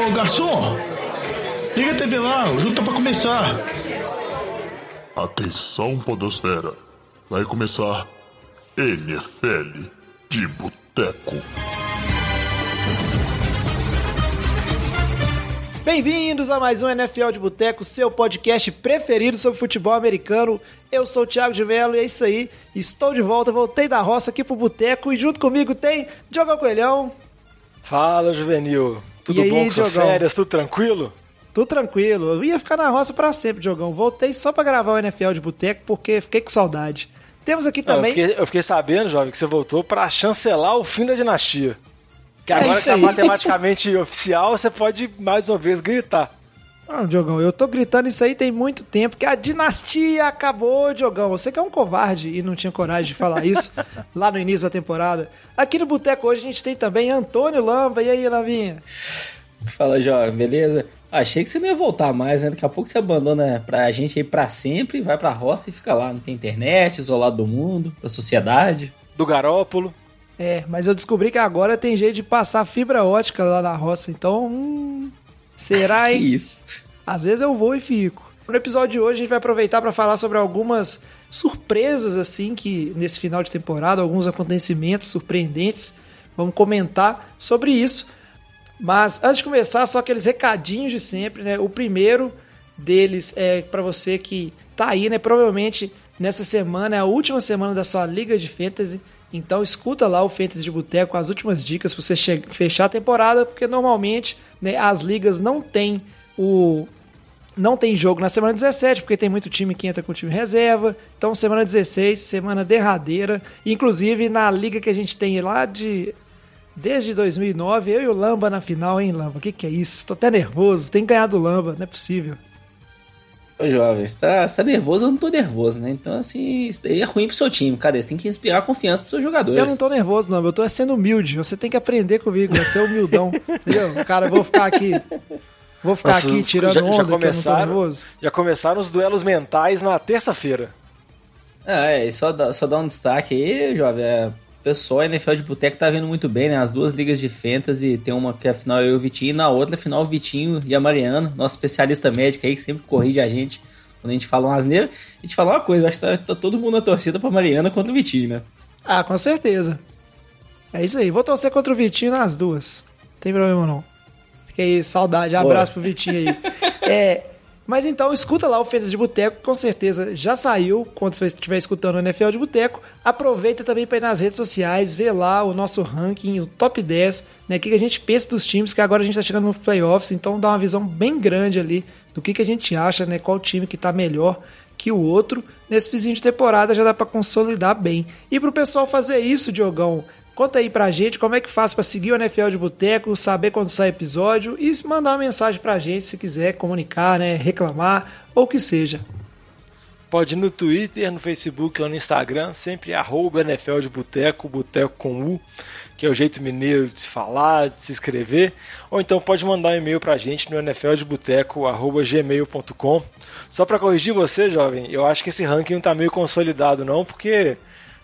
Ô garçom, liga a TV lá, o jogo tá pra começar. Atenção, Podosfera. Vai começar NFL de Boteco. Bem-vindos a mais um NFL de Boteco, seu podcast preferido sobre futebol americano. Eu sou o Thiago de Mello e é isso aí. Estou de volta, voltei da roça aqui pro Boteco e junto comigo tem Diogão Coelhão. Fala, Juvenil. Tudo E aí, bom com suas férias? Tudo tranquilo? Tudo tranquilo. Eu ia ficar na roça pra sempre, Diogão. Voltei só pra gravar o NFL de Boteco porque fiquei com saudade. Temos aqui eu, também. fiquei, eu fiquei sabendo, jovem, que você voltou pra chancelar o fim da dinastia. Que É agora isso que tá aí. matematicamente oficial, você pode mais uma vez gritar. Ah, Diogão, eu tô gritando isso aí tem muito tempo, que a dinastia acabou, Diogão. Você que é um covarde e não tinha coragem de falar isso lá no início da temporada. Aqui no Boteco hoje a gente tem também Antônio Lamba. E aí, Lavinha? Fala, jovem, beleza? Achei que você não ia voltar mais, né? Daqui a pouco você abandona pra gente aí pra sempre, vai pra roça e fica lá. Não tem internet, isolado do mundo, da sociedade. Do Garópolo. É, mas eu descobri que agora tem jeito de passar fibra ótica lá na roça, então. Hum, será, hein? isso? Às vezes eu vou e fico. No episódio de hoje a gente vai aproveitar para falar sobre algumas surpresas assim que nesse final de temporada, alguns acontecimentos surpreendentes. Vamos comentar sobre isso. Mas antes de começar, só aqueles recadinhos de sempre, né? O primeiro deles é para você que tá aí, né? Provavelmente nessa semana é a última semana da sua liga de fantasy. Então escuta lá o Fantasy de Boteco, as últimas dicas para você fechar a temporada, porque normalmente né, as ligas não têm o não tem jogo na semana 17, porque tem muito time que entra com time reserva. Então, semana 16, semana derradeira. Inclusive, na liga que a gente tem lá de. Desde 2009, eu e o Lamba na final, hein, Lamba? O que, que é isso? Tô até nervoso. Tem que ganhar do Lamba, não é possível. Ô, jovem, você tá, você tá nervoso? Eu não tô nervoso, né? Então, assim, isso daí é ruim pro seu time, cara. Você tem que inspirar confiança pros seus jogadores. Eu não tô nervoso, Lamba. Eu tô sendo humilde. Você tem que aprender comigo, vai ser humildão. entendeu? Cara, eu vou ficar aqui. Vou ficar Nossa, aqui os- tirando já- já onda não tô começaram? nervoso. Já começaram os duelos mentais na terça-feira. Ah, é, e só dá, só dá um destaque aí, jovem. É, pessoal, a NFL de Boteco tá vindo muito bem, né? As duas ligas de fantasy, tem uma que é a final eu e o Vitinho, e na outra, a final o Vitinho e a Mariana, nosso especialista médico aí, que sempre corrige a gente quando a gente fala uma asneira. A gente fala uma coisa, acho que tá, tá todo mundo na torcida pra Mariana contra o Vitinho, né? Ah, com certeza. É isso aí. Vou torcer contra o Vitinho nas duas. Não tem problema não. Fiquei saudade. Abraço pro Vitinho aí. É, mas então, escuta lá o Fantasy de Boteco, com certeza já saiu quando você estiver escutando o NFL de Boteco. Aproveita também para ir nas redes sociais, ver lá o nosso ranking, o top 10, né? O que a gente pensa dos times, que agora a gente tá chegando no playoffs, então dá uma visão bem grande ali do que, que a gente acha, né? Qual time que tá melhor que o outro. Nesse vizinho de temporada já dá pra consolidar bem. E pro pessoal fazer isso, Diogão, conta aí pra gente como é que faz pra seguir o NFL de Boteco, saber quando sai episódio e mandar uma mensagem pra gente se quiser comunicar, né, reclamar ou o que seja. Pode ir no Twitter, no Facebook ou no Instagram, sempre arroba NFL de Boteco, Boteco com U, que é o jeito mineiro de se falar, de se escrever. Ou então pode mandar um e-mail pra gente no nfldeboteco.gmail.com. Só pra corrigir você, jovem, eu acho que esse ranking não tá meio consolidado não, porque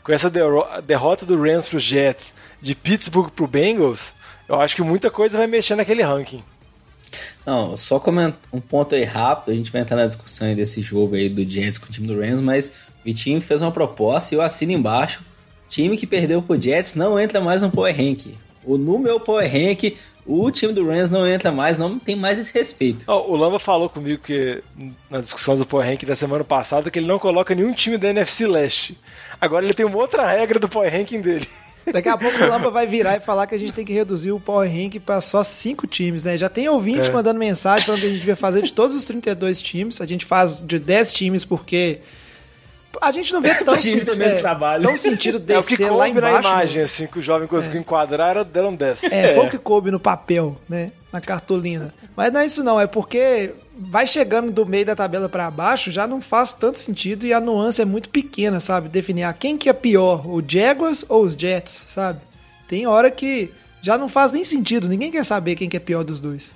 com essa derro- derrota do Rams pros Jets, de Pittsburgh pro Bengals, eu acho que muita coisa vai mexer naquele ranking. Não, só comentar um ponto aí rápido, a gente vai entrar na discussão desse jogo aí do Jets com o time do Rams, mas o Vitinho fez uma proposta e eu assino embaixo. Time que perdeu pro Jets não entra mais no Power Rank. O, no meu Power Rank, o time do Rams não entra mais, não tem mais esse respeito. Ó, o Lamba falou comigo que na discussão do Power Rank da semana passada que ele não coloca nenhum time da NFC Leste. Agora ele tem uma outra regra do Power Ranking dele. Daqui a pouco o Lamba vai virar e falar que a gente tem que reduzir o Power Rank para só cinco times, né? Já tem ouvinte É. mandando mensagem falando que a gente devia fazer de todos os 32 times. A gente faz de 10 times porque a gente não vê tão, A gente tem menos trabalho. tão sentido É o que lá coube na embaixo. imagem, assim, que o jovem conseguiu enquadrar, era- deram 10. É, foi o que coube no papel, né? Na cartolina. Mas não é isso não, é porque vai chegando do meio da tabela pra baixo, já não faz tanto sentido e a nuance é muito pequena, sabe? Definir ah, quem que é pior, o Jaguars ou os Jets, sabe? Tem hora que já não faz nem sentido, ninguém quer saber quem que é pior dos dois.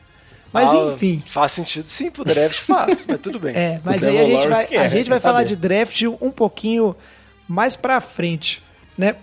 Mas Ah, enfim. Faz sentido sim, pro draft faz, mas tudo bem. É, mas O aí a gente vai, quer, a gente vai Quer falar saber. de draft um pouquinho mais pra frente, né?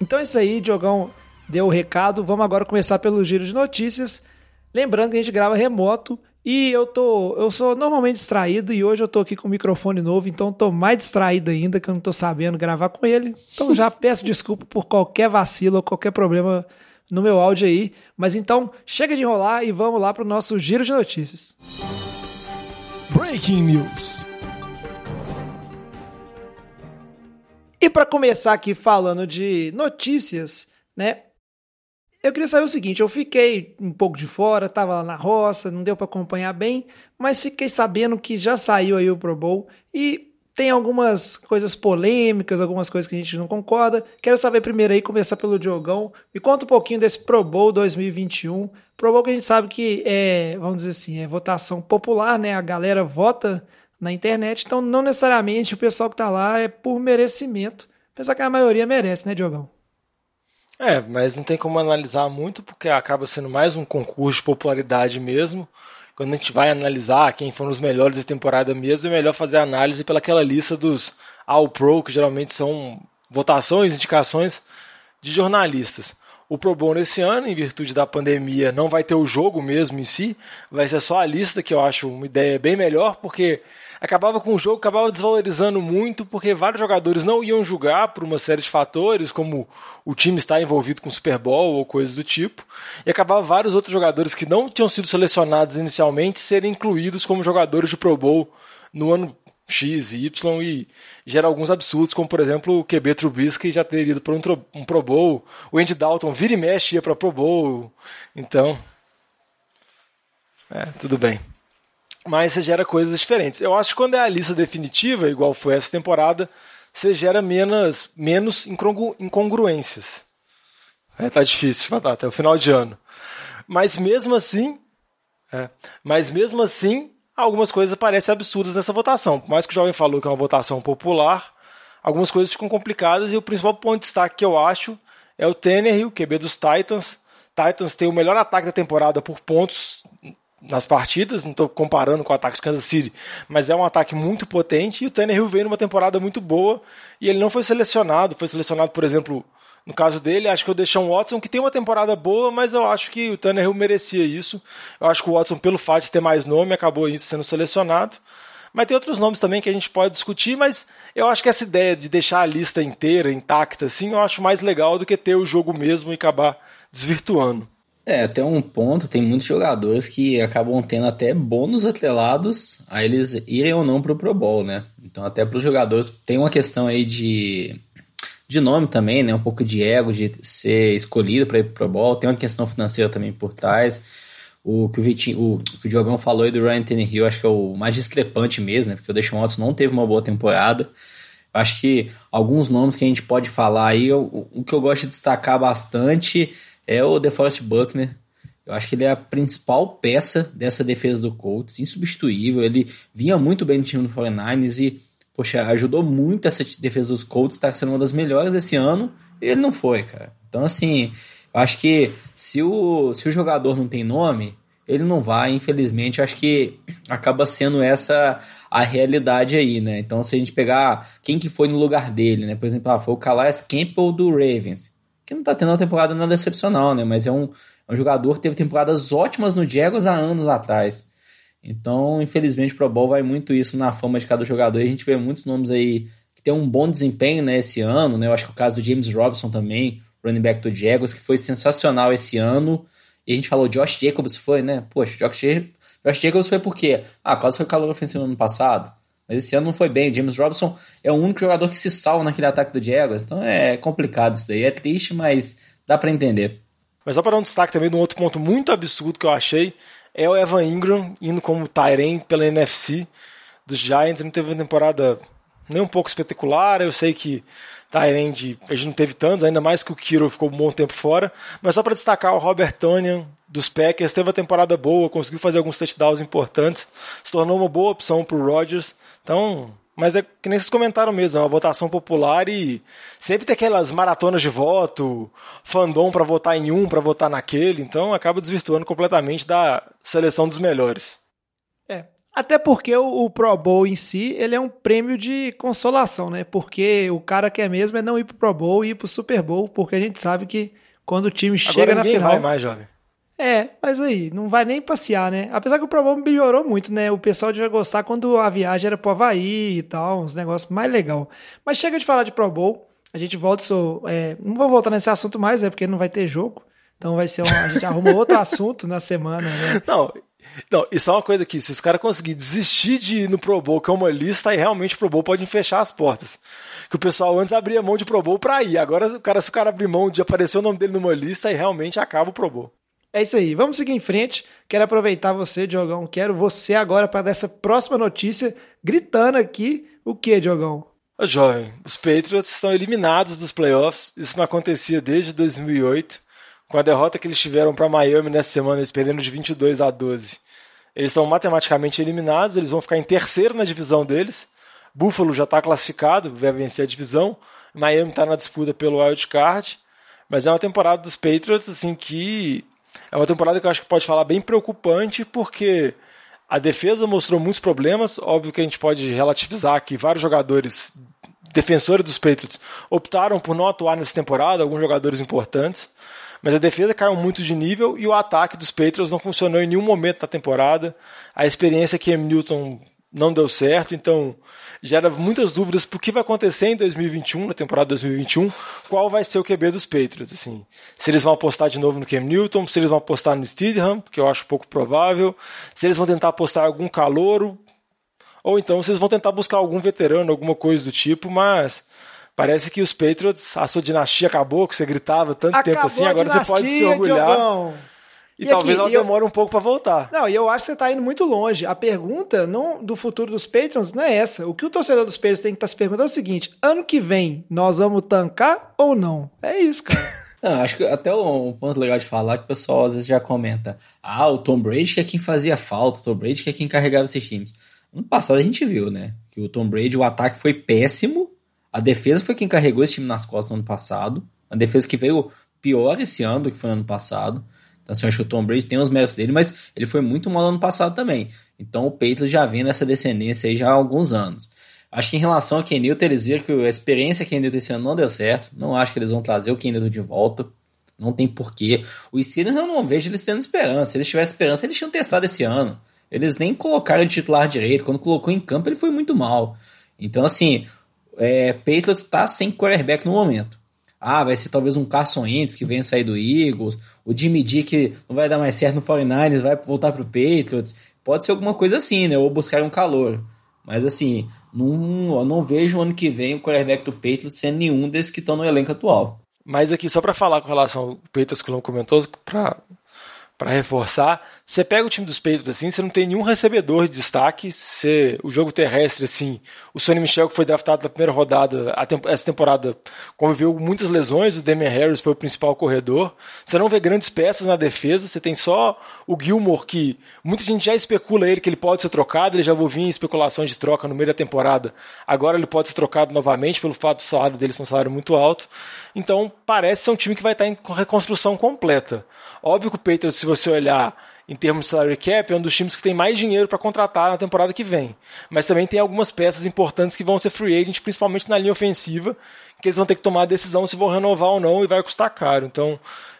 Então é isso aí, Diogão deu o recado. Vamos agora começar pelo giro de notícias. Lembrando que a gente grava remoto e eu tô, eu sou normalmente distraído e hoje eu tô aqui com o microfone novo, então tô mais distraído ainda que eu não tô sabendo gravar com ele. Então já peço desculpa por qualquer vacilo ou qualquer problema no meu áudio aí. Mas então, chega de enrolar e vamos lá pro nosso giro de notícias. Breaking News. E para começar aqui falando de notícias, né? Eu queria saber o seguinte, eu fiquei um pouco de fora, tava lá na roça, não deu para acompanhar bem, mas fiquei sabendo que já saiu aí o Pro Bowl e tem algumas coisas polêmicas, algumas coisas que a gente não concorda. Quero saber primeiro aí, começar pelo Diogão. Me conta um pouquinho desse Pro Bowl 2021. Pro Bowl que a gente sabe que é, vamos dizer assim, é votação popular, né? A galera vota na internet, então não necessariamente o pessoal que tá lá é por merecimento. Apesar que a maioria merece, né, Diogão? É, mas não tem como analisar muito porque acaba sendo mais um concurso de popularidade mesmo. Quando a gente vai analisar quem foram os melhores da temporada mesmo, é melhor fazer análise pelaquela lista dos All Pro, que geralmente são votações, indicações de jornalistas. O Pro Bowl nesse ano, em virtude da pandemia, não vai ter o jogo mesmo em si, vai ser só a lista, que eu acho uma ideia bem melhor, porque acabava com o jogo, acabava desvalorizando muito, porque vários jogadores não iam jogar por uma série de fatores, como o time estar envolvido com Super Bowl ou coisas do tipo, e acabava vários outros jogadores que não tinham sido selecionados inicialmente serem incluídos como jogadores de Pro Bowl no ano X e Y e gera alguns absurdos, como por exemplo o QB Trubisky já ter ido para um, um, Pro Bowl, o Andy Dalton vira e mexe ia para Pro Bowl, então é, tudo bem mas você gera coisas diferentes. Eu acho que quando é a lista definitiva, igual foi essa temporada, você gera menos, menos incongruências. É, tá difícil até o final de ano. Mas mesmo assim, é, mas mesmo assim, algumas coisas parecem absurdas nessa votação. Por mais que o jovem falou que é uma votação popular, algumas coisas ficam complicadas e o principal ponto de destaque que eu acho é o Tannehill, QB dos Titans. Titans tem o melhor ataque da temporada por pontos nas partidas, não estou comparando com o ataque de Kansas City, mas é um ataque muito potente e o Tannehill veio numa temporada muito boa e ele não foi selecionado, foi selecionado, por exemplo, no caso dele, acho que o Deshaun Watson, que tem uma temporada boa, mas eu acho que o Tannehill merecia isso. Eu acho que o Watson, pelo fato de ter mais nome, acabou sendo selecionado. Mas tem outros nomes também que a gente pode discutir, mas eu acho que essa ideia de deixar a lista inteira, intacta, assim, eu acho mais legal do que ter o jogo mesmo e acabar desvirtuando. É, até um ponto, tem muitos jogadores que acabam tendo até bônus atrelados a eles irem ou não pro Pro Bowl, né? Então, até para os jogadores, tem uma questão aí de, de nome também, né? Um pouco de ego, de ser escolhido para ir pro Pro Bowl. Tem uma questão financeira também por trás. O que o, Vitinho, o, que o Diogão falou aí do Ryan Tannehill, acho que é o mais discrepante mesmo, né? Porque o Deshaun Watson não teve uma boa temporada. Acho que alguns nomes que a gente pode falar aí, o, o que eu gosto de destacar bastante é o DeForest Buckner. Eu acho que ele é a principal peça dessa defesa do Colts, insubstituível. Ele vinha muito bem no time do 49ers e, poxa, ajudou muito essa defesa dos Colts, está sendo uma das melhores desse ano, e ele não foi, cara. Então, assim, eu acho que se o, se o jogador não tem nome, ele não vai, infelizmente, acho que acaba sendo essa a realidade aí, né? Então, se a gente pegar quem que foi no lugar dele, né? Por exemplo, ah, foi o Calais Campbell do Ravens não tá tendo uma temporada nada excepcional, né? Mas é um, é um jogador que teve temporadas ótimas no Jaguars há anos atrás. Então, infelizmente, o Pro Bowl vai muito isso na fama de cada jogador. E a gente vê muitos nomes aí que tem um bom desempenho né, esse ano, né? Eu acho que o caso do James Robson também, running back do Jaguars, que foi sensacional esse ano. E a gente falou, Josh Jacobs foi, né? Poxa, Josh, Josh Jacobs foi por quê? Ah, quase foi calor ofensivo no ano passado. Mas esse ano não foi bem. O James Robinson é o único jogador que se salva naquele ataque do Jaguars. Então é complicado isso daí. É triste, mas dá para entender. Mas só para dar um destaque também de um outro ponto muito absurdo que eu achei é o Evan Ingram indo como Tyrant pela NFC dos Giants. Ele não teve uma temporada nem um pouco espetacular. Eu sei que Tyrande a gente não teve tantos, ainda mais que o Kiro ficou um bom tempo fora. Mas só para destacar o Robert Tonian dos Packers, teve uma temporada boa, conseguiu fazer alguns touchdowns importantes, se tornou uma boa opção para o Rodgers. Então, mas é que nem vocês comentaram mesmo, é uma votação popular e sempre tem aquelas maratonas de voto, fandom para votar em um, para votar naquele, então acaba desvirtuando completamente da seleção dos melhores. É, até porque o, o, Pro Bowl em si, ele é um prêmio de consolação, né? Porque o cara quer mesmo é não ir pro Pro Bowl e ir pro Super Bowl, porque a gente sabe que quando o time chega Agora na final... vai mais, jovem. É, mas aí, não vai nem passear, né? Apesar que o Pro Bowl melhorou muito, né? O pessoal devia gostar quando a viagem era pro Havaí e tal, uns negócios mais legal. Mas chega de falar de Pro Bowl, a gente volta, so, é, não vou voltar nesse assunto mais, né? Porque não vai ter jogo. Então vai ser um, a gente arruma outro assunto na semana, né? Não, não, isso é uma coisa que, se os caras conseguirem desistir de ir no Pro Bowl, que é uma lista, aí realmente o Pro Bowl pode fechar as portas. Que o pessoal antes abria mão de Pro Bowl pra ir. Agora, o cara, se o cara abrir mão de aparecer o nome dele numa lista, aí realmente acaba o Pro Bowl. É isso aí, vamos seguir em frente. Quero aproveitar você, Diogão. Quero você agora para dessa próxima notícia, gritando aqui o que, Diogão? Ô, jovem, os Patriots estão eliminados dos playoffs. Isso não acontecia desde 2008, com a derrota que eles tiveram para Miami nessa semana, eles perdendo de 22 a 12. Eles estão matematicamente eliminados, eles vão ficar em terceiro na divisão deles. Buffalo já está classificado, vai vencer a divisão. Miami está na disputa pelo wild card. Mas é uma temporada dos Patriots assim que é uma temporada que eu acho que pode falar bem preocupante, porque a defesa mostrou muitos problemas. Óbvio que a gente pode relativizar que vários jogadores defensores dos Patriots optaram por não atuar nessa temporada, alguns jogadores importantes. Mas a defesa caiu muito de nível e o ataque dos Patriots não funcionou em nenhum momento da temporada. A experiência que. Newton não deu certo, então gera muitas dúvidas por que vai acontecer em 2021, na temporada 2021, qual vai ser o QB dos Patriots, assim. Se eles vão apostar de novo no Cam Newton, se eles vão apostar no Steedham, que eu acho pouco provável, se eles vão tentar apostar algum calouro, ou então se eles vão tentar buscar algum veterano, alguma coisa do tipo, mas parece que os Patriots, a sua dinastia acabou, que você gritava tanto Acabou tempo assim, agora dinastia, você pode se orgulhar. Diogão. E, E talvez aqui, ela e eu- demore um pouco para voltar. Não, e eu acho que você tá indo muito longe. A pergunta não, do futuro dos Patrons não é essa. O que o torcedor dos Patrons tem que estar se perguntando é o seguinte: ano que vem, nós vamos tancar ou não? É isso, cara. Não, acho que até um ponto legal de falar que o pessoal às vezes já comenta: ah, o Tom Brady que é quem fazia falta, o Tom Brady que é quem carregava esses times. No passado a gente viu, né? Que o Tom Brady, o ataque foi péssimo, a defesa foi quem carregou esse time nas costas no ano passado, a defesa que veio pior esse ano do que foi no ano passado. Então, assim, eu acho que o Tom Brady tem os méritos dele, mas ele foi muito mal no ano passado também. Então, o Patriots já vem nessa descendência aí já há alguns anos. Acho que em relação a Ken Newton, eles viram que a experiência Ken Newton esse ano não deu certo. Não acho que eles vão trazer o Ken Newton de volta. Não tem porquê. O Steelers eu não vejo eles tendo esperança. Se eles tivessem esperança, eles tinham testado esse ano. Eles nem colocaram de titular direito. Quando colocou em campo, ele foi muito mal. Então, assim, é, Patriots está sem quarterback no momento. Ah, vai ser talvez um Carson Wentz que venha sair do Eagles. O Jimmy G que não vai dar mais certo no 49ers, vai voltar pro Patriots. Pode ser alguma coisa assim, né? Ou buscar um calor. Mas assim, não, eu não vejo ano que vem o quarterback do Patriots sendo nenhum desses que estão no elenco atual. Mas aqui, só para falar com relação ao Patriots que o Lão comentou, para reforçar, você pega o time dos Patriots assim, você não tem nenhum recebedor de destaque, você, o jogo terrestre assim, o Sonny Michel que foi draftado na primeira rodada, essa temporada conviveu com muitas lesões, o Damian Harris foi o principal corredor, você não vê grandes peças na defesa, você tem só o Gilmore que muita gente já especula ele que ele pode ser trocado, ele já ouvia especulações de troca no meio da temporada, agora ele pode ser trocado novamente pelo fato do salário dele ser um salário muito alto, então parece ser um time que vai estar em reconstrução completa. Óbvio que o Patriots, se você olhar em termos de salary cap, é um dos times que tem mais dinheiro para contratar na temporada que vem. Mas também tem algumas peças importantes que vão ser free agent, principalmente na linha ofensiva, que eles vão ter que tomar a decisão se vão renovar ou não e vai custar caro. Então,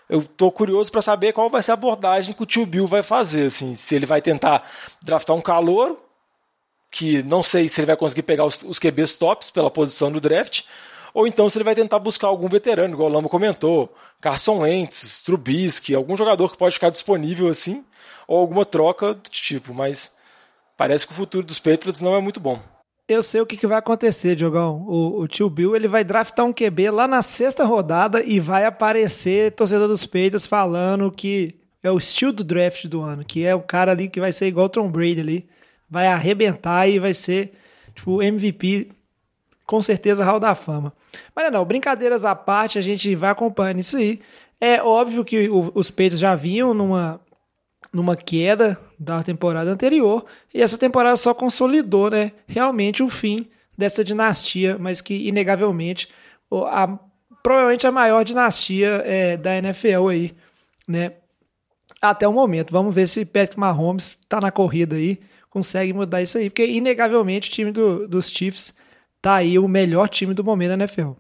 eu estou curioso para saber qual vai ser a abordagem que o tio Bill vai fazer. Assim, se ele vai tentar draftar um calor, que não sei se ele vai conseguir pegar os, os QBs tops pela posição do draft, ou então se ele vai tentar buscar algum veterano, igual o Lamo comentou, Carson Wentz, Trubisky, algum jogador que pode ficar disponível assim, ou alguma troca do tipo, mas parece que o futuro dos Patriots não é muito bom. Eu sei o que, que vai acontecer, Diogão. O, o tio Bill ele vai draftar um QB lá na sexta rodada e vai aparecer torcedor dos Patriots falando que é o estilo do draft do ano, que é o cara ali que vai ser igual o Tom Brady ali, vai arrebentar e vai ser tipo MVP, com certeza Hall da Fama. Mas não, brincadeiras à parte, a gente vai acompanhando isso aí. É óbvio que o, os Patriots já vinham numa numa queda da temporada anterior e essa temporada só consolidou, né, realmente o fim dessa dinastia, mas que inegavelmente a, provavelmente a maior dinastia é, da NFL aí, né, até o momento. Vamos ver se Patrick Mahomes está na corrida aí, consegue mudar isso aí, porque inegavelmente o time do, dos Chiefs tá aí o melhor time do momento da NFL.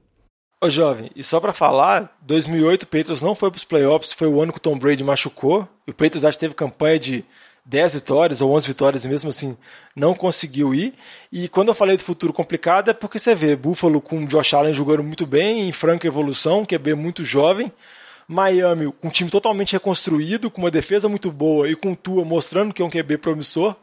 Ô, jovem, e só pra falar, 2008 o Patriots não foi pros playoffs, foi o ano que o Tom Brady machucou, e o Patriots acho que teve campanha de 10 vitórias ou 11 vitórias e mesmo assim não conseguiu ir. E quando eu falei do futuro complicado é porque você vê Buffalo com Josh Allen jogando muito bem, em franca evolução, QB muito jovem, Miami um time totalmente reconstruído, com uma defesa muito boa e com Tua mostrando que é um QB promissor.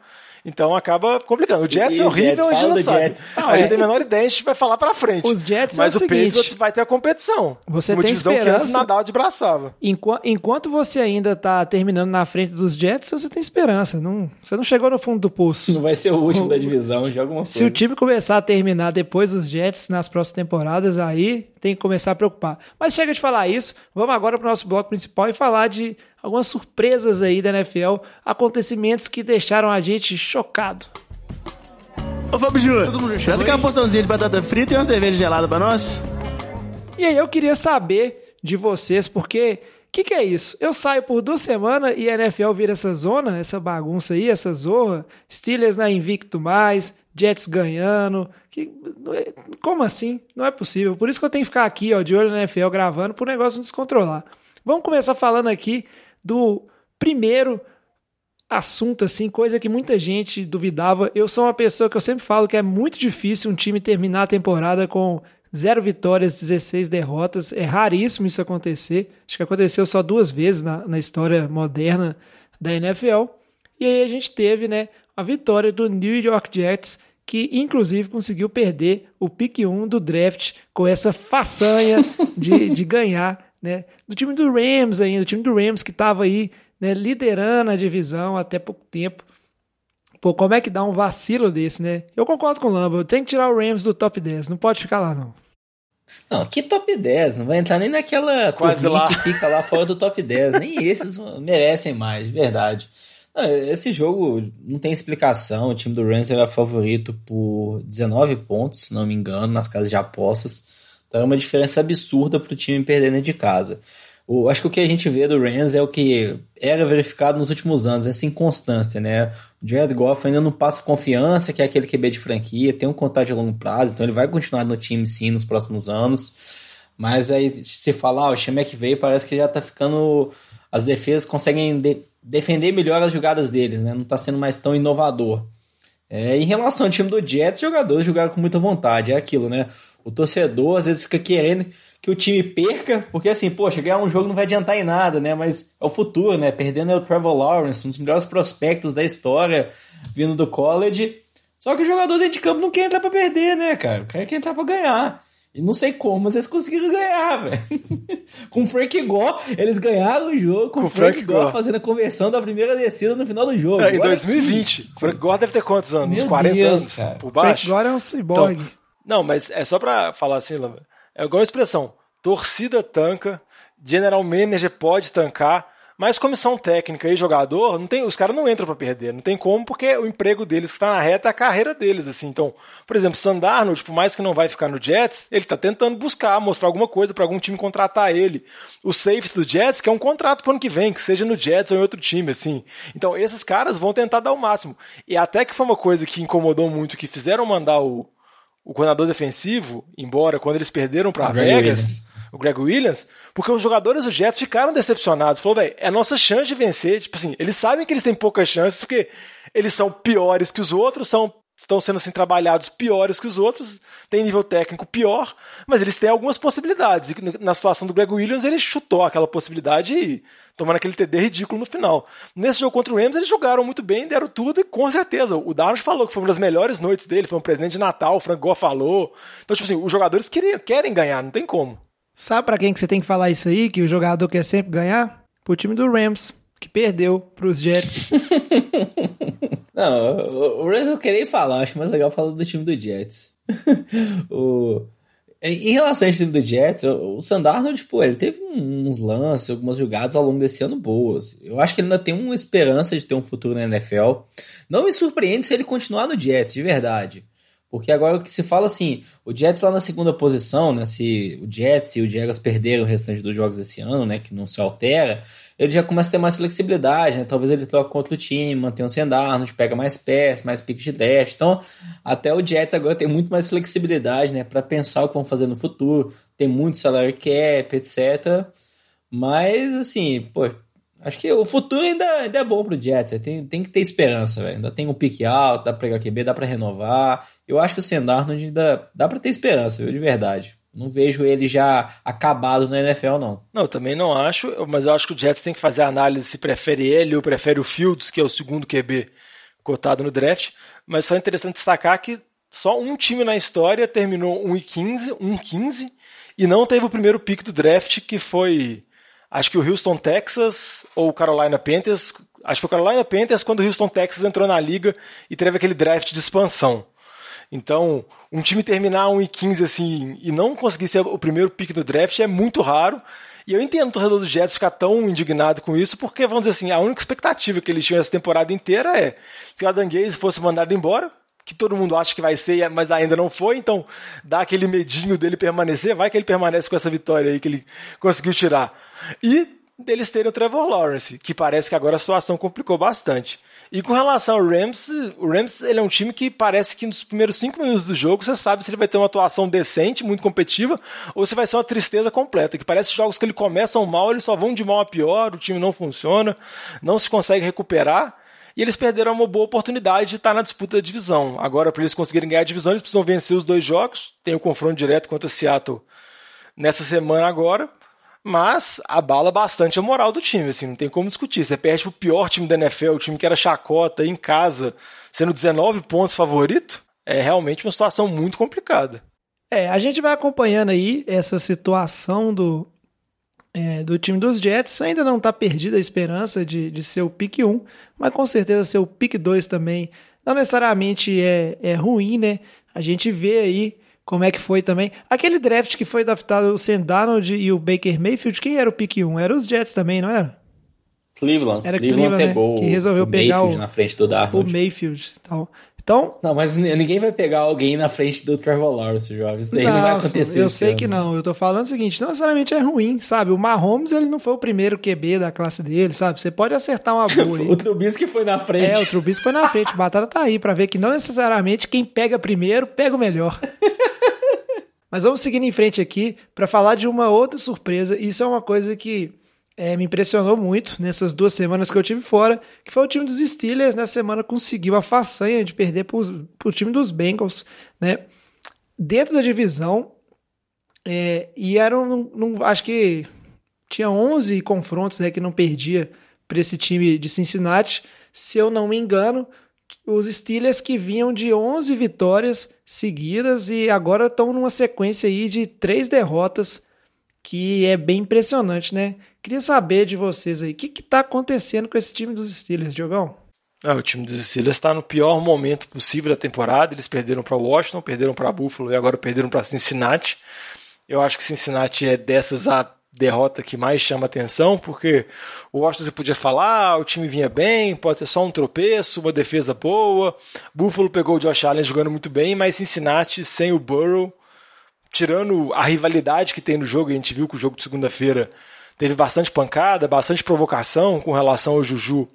Então acaba complicando. O Jets E é o horrível, Jets, a gente não sabe. Jets. Não, a gente tem a menor ideia, a gente vai falar pra frente. Os Jets é Mas o o, seguinte, Patriots vai ter a competição. Você tem divisão que antes esperança- Nadal de braçava. Enqu- Enquanto você ainda tá terminando na frente dos Jets, você tem esperança. Não, você não chegou no fundo do poço. Não vai ser o último da divisão, joga uma Se coisa. o time começar a terminar depois dos Jets nas próximas temporadas, aí tem que começar a preocupar. Mas chega de falar isso, vamos agora para o nosso bloco principal e falar de algumas surpresas aí da NFL, acontecimentos que deixaram a gente chocado. Ô Fábio Júnior, traz aquela porçãozinha de batata frita e uma cerveja gelada pra nós. E aí eu queria saber de vocês, porque o que, que é isso? Eu saio por duas semanas e a NFL vira essa zona, essa bagunça aí, essa zorra. Steelers é invicto mais, Jets ganhando. Que, é- como assim? Não é possível. Por isso que eu tenho que ficar aqui, ó, de olho na NFL gravando, pro negócio não descontrolar. Vamos começar falando aqui do primeiro assunto, assim, coisa que muita gente duvidava. Eu sou uma pessoa que eu sempre falo que é muito difícil um time terminar a temporada com zero vitórias, 16 derrotas. É raríssimo isso acontecer. Acho que aconteceu só duas vezes na, na história moderna da NFL. E aí a gente teve, né, a vitória do New York Jets, que inclusive conseguiu perder o pick 1 do draft com essa façanha de, de ganhar, né, do time do Rams ainda, o time do Rams que estava aí, né, liderando a divisão até pouco tempo. Pô, como é que dá um vacilo desse, né? Eu concordo com o Lambo, tem que tirar o Rams do top 10, não pode ficar lá não. Não, que top 10? Não vai entrar nem naquela Quase lá. que fica lá fora do top 10. Nem esses merecem mais, de verdade. Não, esse jogo não tem explicação. O time do Rams era favorito por 19 pontos, se não me engano, nas casas de apostas. Então é uma diferença absurda para o time perder dentro de casa. O, acho que o que a gente vê do Rams é o que era verificado nos últimos anos, essa inconstância, né? O Jared Goff ainda não passa confiança, que é aquele QB de franquia, tem um contato de longo prazo, então ele vai continuar no time sim nos próximos anos. Mas aí se falar, ah, o Shemek veio, parece que já tá ficando. As defesas conseguem de- defender melhor as jogadas deles, né? Não tá sendo mais tão inovador. É, em relação ao time do Jets, jogadores jogaram com muita vontade, é aquilo, né? O torcedor às vezes fica querendo que o time perca, porque assim, poxa, ganhar um jogo não vai adiantar em nada, né? Mas é o futuro, né? Perdendo é o Trevor Lawrence, um dos melhores prospectos da história, vindo do college. Só que o jogador dentro de campo não quer entrar pra perder, né, cara? O cara quer entrar pra ganhar. E não sei como, mas eles conseguiram ganhar, velho. com o Frank Gore, eles ganharam o jogo com, o Frank, Frank Gore Gore. fazendo a conversão da primeira descida no final do jogo. É, em Olha 2020. O Frank Gore deve ter quantos anos? Meu Uns 40 Deus, anos cara. por Frank baixo? agora é um cyborg. Não, mas é só pra falar assim. É igual a expressão: torcida tanca, general manager pode tancar, mas comissão técnica e jogador, não tem, os caras não entram pra perder. Não tem como, porque o emprego deles que está na reta é a carreira deles. assim. Então, por exemplo, Sandarno, por mais que não vai ficar no Jets, ele tá tentando buscar, mostrar alguma coisa pra algum time contratar ele. O safes do Jets, que é um contrato pro ano que vem, que seja no Jets ou em outro time, assim. Então, esses caras vão tentar dar o máximo. E até que foi uma coisa que incomodou muito, que fizeram mandar o, o coordenador defensivo embora quando eles perderam para Vegas, Williams. o Greg Williams, porque os jogadores do Jets ficaram decepcionados. Falou, velho, é a nossa chance de vencer. Tipo assim, eles sabem que eles têm poucas chances porque eles são piores que os outros, são estão sendo assim trabalhados piores que os outros, tem nível técnico pior, mas eles têm algumas possibilidades. E na situação do Greg Williams, ele chutou aquela possibilidade e tomando aquele TD ridículo no final. Nesse jogo contra o Rams, eles jogaram muito bem, deram tudo e com certeza. O Darnold falou que foi uma das melhores noites dele, foi um presente de Natal, o Frank Gore falou. Então, tipo assim, os jogadores querem, querem ganhar, não tem como. Sabe pra quem que você tem que falar isso aí, que o jogador quer sempre ganhar? Pro time do Rams, que perdeu pros Jets. Não, o, Rams eu queria falar, acho mais legal falar do time do Jets. o, em, relação ao time do Jets, o, o Sandarno, tipo, ele teve uns lances, algumas jogadas ao longo desse ano boas. Eu acho que ele ainda tem uma esperança de ter um futuro na NFL. Não me surpreende se ele continuar no Jets, de verdade. Porque agora o que se fala assim, o Jets lá na segunda posição, né? Se o Jets e o Jaguars perderam o restante dos jogos esse ano, né? Que não se altera, ele já começa a ter mais flexibilidade, né? Talvez ele troque contra o time, mantém o Sendarnold, pega mais pés, mais piques de draft. Então, até o Jets agora tem muito mais flexibilidade, né? Para pensar o que vão fazer no futuro. Tem muito salary cap, etc. Mas, assim, pô, Acho que o futuro ainda, ainda é bom pro Jets. Tem, tem que ter esperança, velho. Ainda tem um pique alto, dá pra pegar QB, dá pra renovar. Eu acho que o Sendarnold ainda dá pra ter esperança, viu? De verdade. Não vejo ele já acabado no NFL, não. Não, também não acho, mas eu acho que o Jets tem que fazer a análise se prefere ele ou prefere o Fields, que é o segundo QB cotado no draft. Mas só é interessante destacar que só um time na história terminou 1 e 15, 1 15 e não teve o primeiro pick do draft, que foi acho que o Houston Texas ou o Carolina Panthers, acho que foi o Carolina Panthers quando o Houston Texas entrou na liga e teve aquele draft de expansão. Então, um time terminar 1 e 15 assim e não conseguir ser o primeiro pick do draft é muito raro. E eu entendo o torcedor do Jets ficar tão indignado com isso, porque, vamos dizer assim, a única expectativa que eles tinham essa temporada inteira é que o Adam Gaze fosse mandado embora, que todo mundo acha que vai ser, mas ainda não foi, então dá aquele medinho dele permanecer, vai que ele permanece com essa vitória aí que ele conseguiu tirar. E deles terem o Trevor Lawrence, que parece que agora a situação complicou bastante. E com relação ao Rams, o Rams ele é um time que parece que nos primeiros cinco minutos do jogo você sabe se ele vai ter uma atuação decente, muito competitiva, ou se vai ser uma tristeza completa. Que parece jogos que ele começam mal, eles só vão de mal a pior, o time não funciona, não se consegue recuperar. E eles perderam uma boa oportunidade de estar na disputa da divisão. Agora, para eles conseguirem ganhar a divisão, eles precisam vencer os dois jogos. Tem o confronto direto contra Seattle nessa semana agora mas abala bastante a moral do time, assim, não tem como discutir. Você perde pro pior time da NFL, o time que era chacota em casa, sendo 19 pontos favorito, é realmente uma situação muito complicada. É, a gente vai acompanhando aí essa situação do, é, do time dos Jets. Ainda não está perdida a esperança de, de ser o pick 1, mas com certeza ser o pick 2 também não necessariamente é, é ruim, né? A gente vê aí como é que foi também. Aquele draft que foi draftado o Sam Darnold e o Baker Mayfield, quem era o pick 1? Era os Jets também, não era? Cleveland. Era Cleveland, Cleveland pegou né? que resolveu o pegar Mayfield o, na frente do Darnold. o Mayfield tal. Então, Não, mas ninguém vai pegar alguém na frente do Trevor Lawrence, jovem. Isso daí não, vai acontecer. eu sei ano. que não. Eu tô falando o seguinte, não necessariamente é ruim, sabe? O Mahomes, ele não foi o primeiro QB da classe dele, sabe? Você pode acertar uma boa aí. O Trubisky foi na frente. É, o Trubisky foi na frente, o Batata tá aí pra ver que não necessariamente quem pega primeiro, pega o melhor. Mas vamos seguindo em frente aqui para falar de uma outra surpresa. Isso é uma coisa que é, me impressionou muito nessas duas semanas que eu tive fora, que foi o time dos Steelers nessa semana conseguiu a façanha de perder para o time dos Bengals, né? Dentro da divisão, é, e eram, acho que tinha 11 confrontos né, que não perdia para esse time de Cincinnati. Se eu não me engano, os Steelers que vinham de 11 vitórias seguidas e agora estão numa sequência aí de três derrotas que é bem impressionante, né? Queria saber de vocês aí, o que está acontecendo com esse time dos Steelers, Diogão? Ah, o time dos Steelers está no pior momento possível da temporada. Eles perderam para Washington, perderam para Buffalo e agora perderam para Cincinnati. Eu acho que Cincinnati é dessas a derrota que mais chama atenção, porque o Washington você podia falar, ah, o time vinha bem, pode ser só um tropeço, uma defesa boa. Buffalo pegou o Josh Allen jogando muito bem, mas Cincinnati sem o Burrow, tirando a rivalidade que tem no jogo, a gente viu que o jogo de segunda-feira teve bastante pancada, bastante provocação com relação ao Juju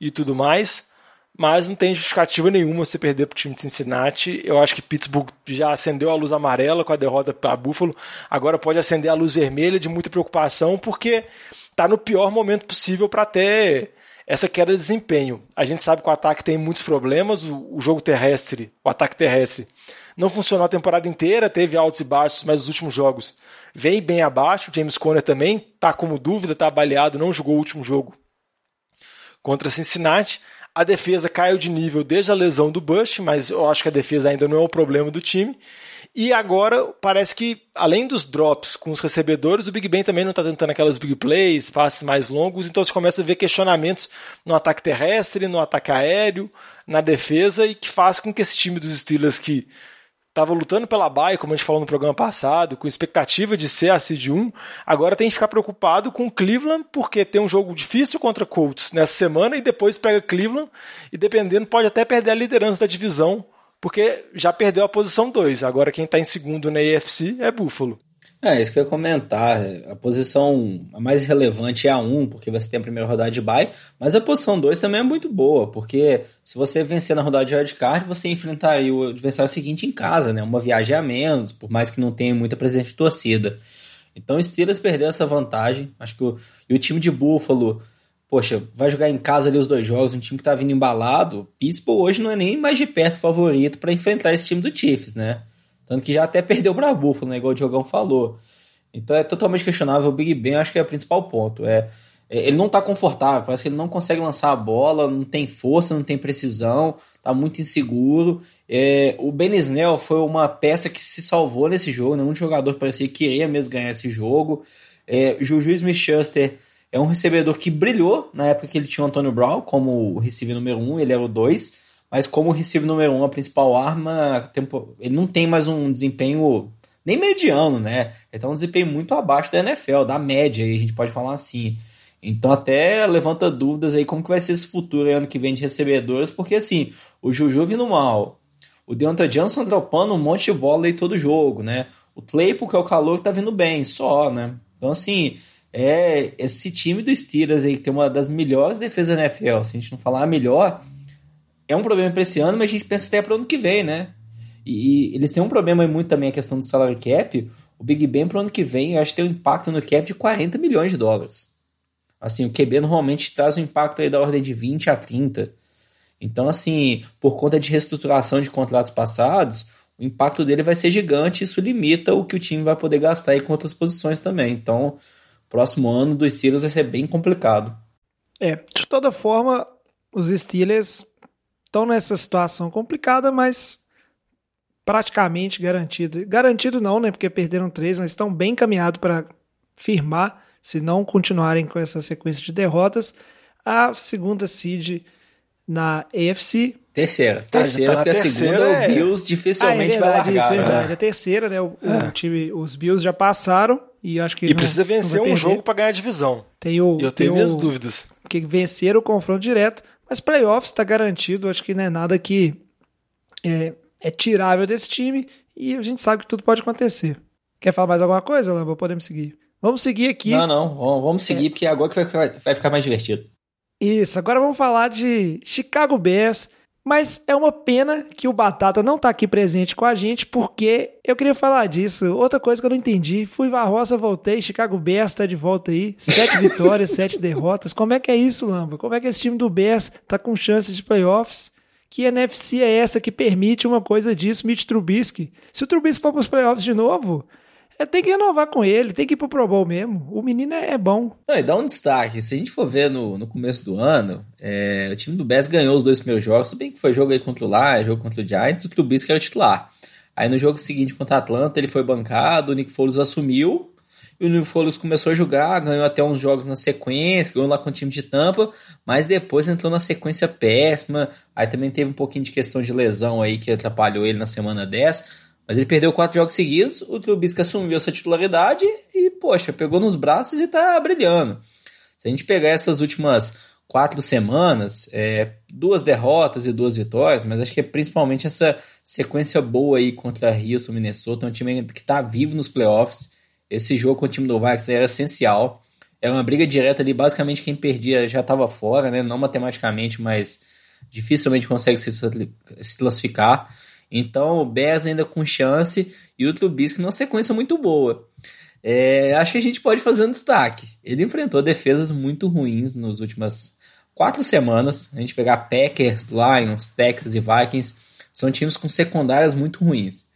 e tudo mais mas não tem justificativa nenhuma você perder para o time de Cincinnati. Eu acho que Pittsburgh já acendeu a luz amarela com a derrota para Buffalo, agora pode acender a luz vermelha de muita preocupação, porque está no pior momento possível para ter essa queda de desempenho. A gente sabe que o ataque tem muitos problemas, o, jogo terrestre, o ataque terrestre, não funcionou a temporada inteira, teve altos e baixos, mas os últimos jogos vem bem abaixo. O James Conner também está como dúvida, está baleado, não jogou o último jogo contra Cincinnati. A defesa caiu de nível desde a lesão do Bush, mas eu acho que a defesa ainda não é o problema do time. E agora parece que, além dos drops com os recebedores, o Big Ben também não está tentando aquelas big plays, passes mais longos, então você começa a ver questionamentos no ataque terrestre, no ataque aéreo, na defesa, e que faz com que esse time dos Steelers que estava lutando pela baia, como a gente falou no programa passado, com expectativa de ser a seed 1, agora tem que ficar preocupado com Cleveland, porque tem um jogo difícil contra Colts nessa semana e depois pega Cleveland e dependendo pode até perder a liderança da divisão porque já perdeu a posição 2. Agora quem está em segundo na AFC é Buffalo. É, isso que eu ia comentar. A posição mais relevante é a 1, porque você tem a primeira rodada de bye, mas a posição 2 também é muito boa, porque se você vencer na rodada de wildcard, você enfrentaria o adversário seguinte em casa, né? Uma viagem a menos, por mais que não tenha muita presença de torcida. Então o Steelers perdeu essa vantagem. Acho que o, e o time de Buffalo, poxa, vai jogar em casa ali os dois jogos, um time que tá vindo embalado. Pittsburgh hoje não é nem mais de perto favorito para enfrentar esse time do Chiefs, né? Tanto que já até perdeu para Buffalo, né? Igual o Diogão falou. Então é totalmente questionável. O Big Ben acho que é o principal ponto. É, é, ele não tá confortável, parece que ele não consegue lançar a bola, não tem força, não tem precisão, tá muito inseguro. É, o Ben Snell foi uma peça que se salvou nesse jogo, né? Um jogador parecia que queria mesmo ganhar esse jogo. É, Juju Smith-Schuster é um recebedor que brilhou na época que ele tinha o Antônio Brown como receiver número 1, um, ele era o 2 mas como receiver número um, a principal arma, ele não tem mais um desempenho nem mediano, né? Tem um desempenho muito abaixo da NFL, da média, a gente pode falar assim. Então até levanta dúvidas aí como que vai ser esse futuro ano que vem de recebedores, porque assim, o Juju vindo mal, o Deontay Johnson dropando um monte de bola aí todo jogo, né? O Claypool, que é o calor, tá vindo bem, só, né? Então assim, é esse time do Steelers aí que tem uma das melhores defesas da NFL, se a gente não falar a melhor, é um problema para esse ano, mas a gente pensa até para o ano que vem, né? E, e, eles têm um problema muito também a questão do salary cap. O Big Ben para o ano que vem, eu acho que tem um impacto no cap de 40 milhões de dólares. Assim, o QB normalmente traz um impacto aí da ordem de 20 a 30. Então, assim, por conta de reestruturação de contratos passados, o impacto dele vai ser gigante. Isso limita o que o time vai poder gastar aí com outras posições também. Então, próximo ano dos Steelers vai ser bem complicado. É, de toda forma, os Steelers estão nessa situação complicada, mas praticamente garantido. Garantido não, né? Porque perderam três, mas estão bem encaminhados para firmar, se não continuarem com essa sequência de derrotas, a segunda seed na AFC. Terceira. Tá, terceira, tá porque a segunda é... o Bills dificilmente ah, é verdade, vai largar. Isso, é verdade. Né? A terceira, né? O, é. o, time, os Bills já passaram e acho que. E não, precisa vencer um jogo para ganhar a divisão. Tem o, eu tenho minhas dúvidas. Que vencer o confronto direto. Mas playoffs está garantido, acho que não é nada que é, é, tirável desse time e a gente sabe que tudo pode acontecer. Quer falar mais alguma coisa, Lamba? Podemos seguir. Vamos seguir aqui. Não, não, vamos seguir é. porque agora que vai, vai ficar mais divertido. Isso, agora vamos falar de Chicago Bears mas é uma pena que o Batata não tá aqui presente com a gente, porque eu queria falar disso. Outra coisa que eu não entendi. Fui pra roça, voltei, Chicago Bears tá de volta aí. Sete vitórias, sete derrotas. Como é que é isso, Lamba? Como é que esse time do Bears tá com chance de playoffs? Que NFC é essa que permite uma coisa disso, Mitch Trubisky? Se o Trubisky for pros playoffs de novo, é, tem que renovar com ele, tem que ir pro Pro Bowl mesmo. O menino é, é bom. Não, e dá um destaque. Se a gente for ver no, no começo do ano, é, o time do Bears ganhou os dois primeiros jogos, tudo bem que foi jogo aí contra o Lions, jogo contra o Giants, o Trubisky era o titular. Aí no jogo seguinte contra a Atlanta, ele foi bancado, o Nick Foles assumiu, e o Nick Foles começou a jogar, ganhou até uns jogos na sequência, ganhou lá com o time de Tampa, mas depois entrou na sequência péssima, aí também teve um pouquinho de questão de lesão aí que atrapalhou ele na semana 10, mas ele perdeu quatro jogos seguidos, o Trubisky assumiu essa titularidade e, poxa, pegou nos braços e tá brilhando. Se a gente pegar essas últimas quatro semanas, é, duas derrotas e duas vitórias, mas acho que é principalmente essa sequência boa aí contra Houston, Minnesota, um time que tá vivo nos playoffs. Esse jogo com o time do Vikings era essencial. Era uma briga direta ali, basicamente quem perdia já estava fora, né? Não matematicamente, mas dificilmente consegue se, se classificar. Então o Bears ainda com chance e o Trubisky numa sequência muito boa. É, acho que a gente pode fazer um destaque. Ele enfrentou defesas muito ruins nas últimas quatro semanas. A gente pegar Packers, Lions, Texas e Vikings, são times com secundárias muito ruins.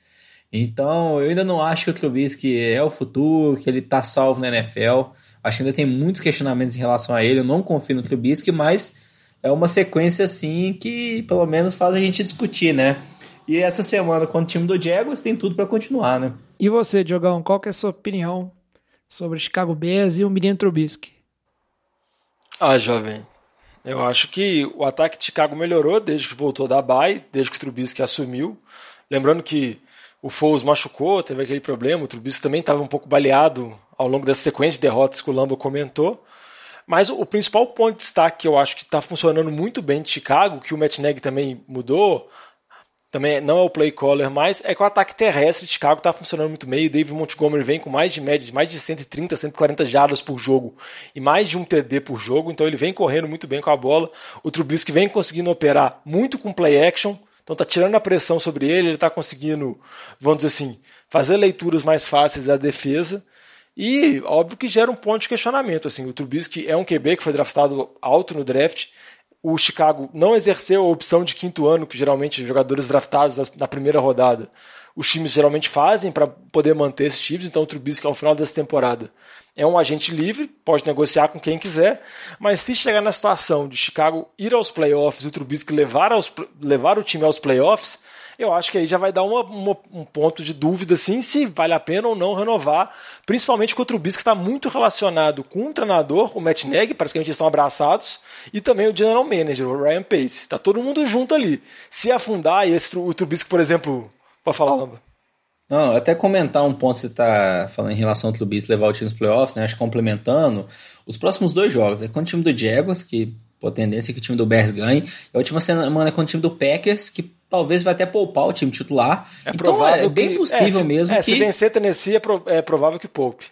Então eu ainda não acho que o Trubisky é o futuro, que ele está salvo na NFL. Acho que ainda tem muitos questionamentos em relação a ele. Eu não confio no Trubisky, mas é uma sequência assim que pelo menos faz a gente discutir, né? E essa semana, com o time do Jaguars, tem tudo para continuar, né? E você, Diogão, qual que é a sua opinião sobre Chicago Bears e o menino Trubisky? Ah, jovem, eu acho que o ataque de Chicago melhorou desde que voltou da bye, desde que o Trubisky assumiu. Lembrando que o Foles machucou, teve aquele problema, o Trubisky também estava um pouco baleado ao longo dessa sequência de derrotas que o Lambo comentou. Mas o principal ponto de destaque que eu acho que está funcionando muito bem de Chicago, que o Matt Nagy também mudou, também não é o play caller mais, é que o ataque terrestre de Chicago está funcionando muito bem. O David Montgomery vem com mais de média de mais de 130, 140 jardas por jogo e mais de um TD por jogo, então ele vem correndo muito bem com a bola. O Trubisky vem conseguindo operar muito com play action, então tá tirando a pressão sobre ele, ele tá conseguindo, vamos dizer assim, fazer leituras mais fáceis da defesa. E óbvio que gera um ponto de questionamento. Assim, o Trubisky é um QB que foi draftado alto no draft o Chicago não exerceu a opção de quinto ano, que geralmente jogadores draftados na primeira rodada, os times geralmente fazem para poder manter esses times. Então o Trubisky, ao final dessa temporada, é um agente livre, pode negociar com quem quiser, mas se chegar na situação de Chicago ir aos playoffs e o Trubisky levar, aos, levar o time aos playoffs, eu acho que aí já vai dar uma, uma, um ponto de dúvida assim, se vale a pena ou não renovar, principalmente porque o Trubisky está muito relacionado com o treinador, o Matt Nagy, praticamente eles estão abraçados, e também o general manager, o Ryan Pace. Está todo mundo junto ali. Se afundar, e esse, o Trubisky, por exemplo, pode falar, Lamba? Não, até comentar um ponto que você está falando em relação ao Trubisky levar o time nos playoffs, né? Acho que complementando, os próximos dois jogos é com o time do Jaguars, que a tendência é que o time do Bears ganhe, e a última semana é com o time do Packers, que talvez vai até poupar o time titular. É então provável é bem que, possível é, mesmo é, que... Se vencer Tennessee, é, pro, é provável que poupe.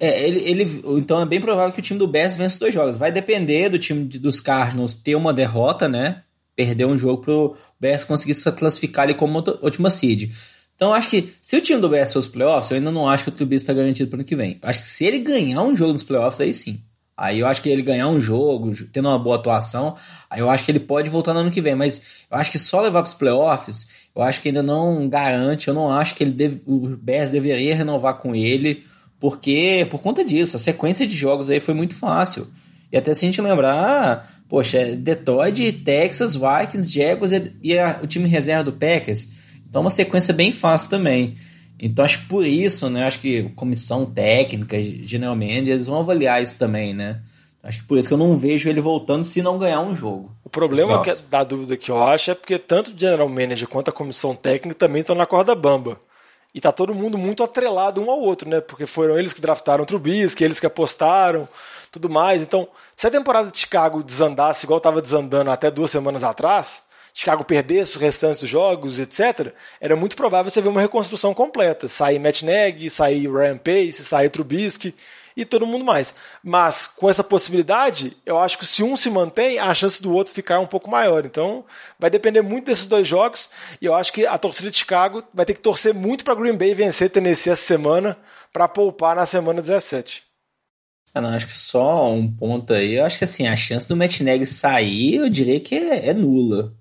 É, ele, ele, então é bem provável que o time do Bears vença dois jogos. Vai depender do time dos Cardinals ter uma derrota, né? Perder um jogo pro Bears conseguir se classificar ali como última seed. Então acho que se o time do Bears for os playoffs, eu ainda não acho que o Trubisky está garantido para o ano que vem. Acho que se ele ganhar um jogo nos playoffs, aí sim. Aí eu acho que ele ganhar um jogo, tendo uma boa atuação, aí eu acho que ele pode voltar no ano que vem. Mas eu acho que só levar para os playoffs, eu acho que ainda não garante. Eu não acho que ele deve, o Bears deveria renovar com ele, porque por conta disso, a sequência de jogos aí foi muito fácil. E até se a gente lembrar, poxa, é Detroit, Texas, Vikings, Jaguars e a, o time reserva do Packers. Então uma sequência bem fácil também. Então acho que por isso, né, acho que comissão técnica, generalmente, eles vão avaliar isso também, né? Acho que por isso que eu não vejo ele voltando se não ganhar um jogo. O problema que, da dúvida que eu acho é porque tanto o general manager quanto a comissão técnica também estão na corda bamba. E tá todo mundo muito atrelado um ao outro, né? Porque foram eles que draftaram o Trubisky, eles que apostaram, tudo mais. Então, se a temporada de Chicago desandasse igual estava desandando até duas semanas atrás, Chicago perdesse os restantes dos jogos, etc., era muito provável você ver uma reconstrução completa. Sair Matt Nagy, sair Ryan Pace, sair Trubisky e todo mundo mais. Mas com essa possibilidade, eu acho que se um se mantém, a chance do outro ficar um pouco maior. Então, vai depender muito desses dois jogos e eu acho que a torcida de Chicago vai ter que torcer muito para Green Bay vencer Tennessee essa semana para poupar na semana 17. Ah, não, acho que só um ponto aí. Eu acho que assim, a chance do Matt Nagy sair, eu diria que é, é nula.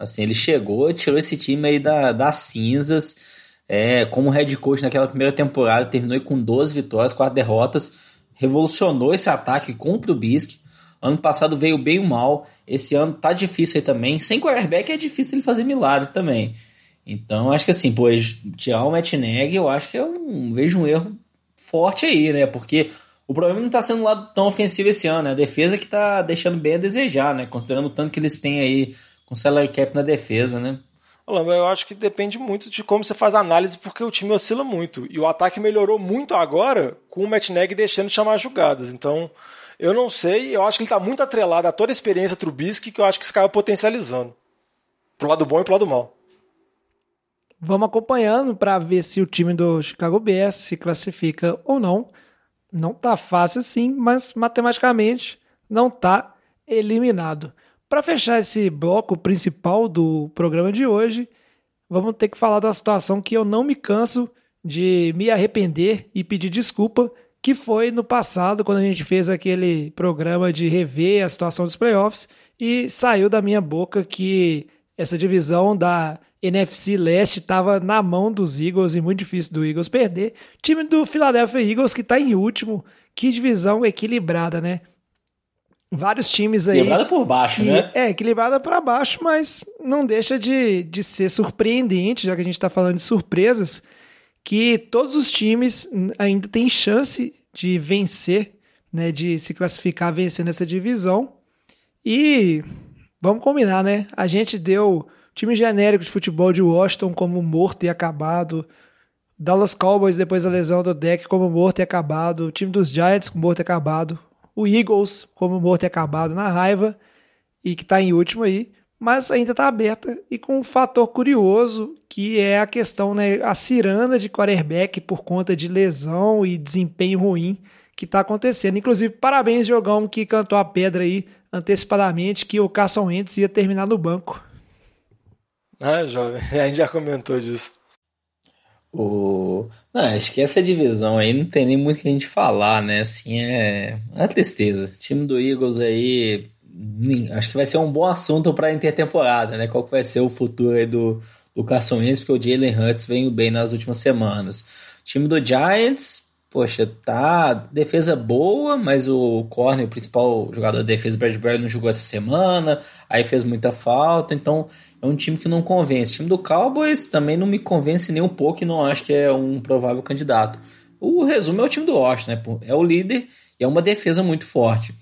Assim, ele chegou, tirou esse time aí da, das cinzas. É, como head coach naquela primeira temporada, terminou com 12 vitórias, 4 derrotas. Revolucionou esse ataque com o Trubisky. Ano passado veio bem mal. Esse ano tá difícil aí também. Sem quarterback é difícil ele fazer milagre também. Então, acho que assim, pô, tirar o Matt Nagy, eu acho que é um, vejo um erro forte aí, né? Porque o problema não tá sendo um lado tão ofensivo esse ano, né? A defesa que tá deixando bem a desejar, né? Considerando o tanto que eles têm aí com salary cap na defesa, né? Eu acho que depende muito de como você faz a análise, porque o time oscila muito. E o ataque melhorou muito agora com o Matt Nagy deixando de chamar jogadas. Então, eu não sei, eu acho que ele está muito atrelado a toda a experiência Trubisky, que eu acho que esse cara potencializando. Pro lado bom e pro lado mal. Vamos acompanhando para ver se o time do Chicago Bears se classifica ou não. Não tá fácil assim, mas matematicamente não tá eliminado. Para fechar esse bloco principal do programa de hoje, vamos ter que falar da situação que eu não me canso de me arrepender e pedir desculpa, que foi no passado, quando a gente fez aquele programa de rever a situação dos playoffs, e saiu da minha boca que essa divisão da NFC Leste estava na mão dos Eagles e muito difícil do Eagles perder. Time do Philadelphia Eagles que está em último, que divisão equilibrada, né? Vários times aí. Equilibrada por baixo, que, né? É, equilibrada para baixo, mas não deixa de, de ser surpreendente, já que a gente está falando de surpresas, que todos os times ainda têm chance de vencer, né? De se classificar vencendo essa divisão. E vamos combinar, né? A gente deu time genérico de futebol de Washington como morto e acabado. Dallas Cowboys depois da lesão do deck como morto e acabado. O time dos Giants como morto e acabado o Eagles como morto e acabado na raiva e que está em último aí. mas ainda está aberta e com um fator curioso que é a questão, né, a ciranda de quarterback por conta de lesão e desempenho ruim que está acontecendo. Inclusive, parabéns, Jogão, que cantou a pedra aí antecipadamente que o Carson Wentz ia terminar no banco. Ah, jovem, a gente já comentou disso. O... Não, acho que essa divisão aí não tem nem muito que a gente falar, né? Assim, é uma tristeza. O time do Eagles aí, acho que vai ser um bom assunto para intertemporada, né? Qual que vai ser o futuro aí do, do Carson Wentz, porque o Jalen Hurts veio bem nas últimas semanas. O time do Giants, poxa, tá defesa boa, mas o corner, o principal jogador da defesa, Bradbury, não jogou essa semana, aí fez muita falta, então é um time que não convence. O time do Cowboys também não me convence nem um pouco e não acho que é um provável candidato. O resumo é o time do Washington, né? É o líder e é uma defesa muito forte.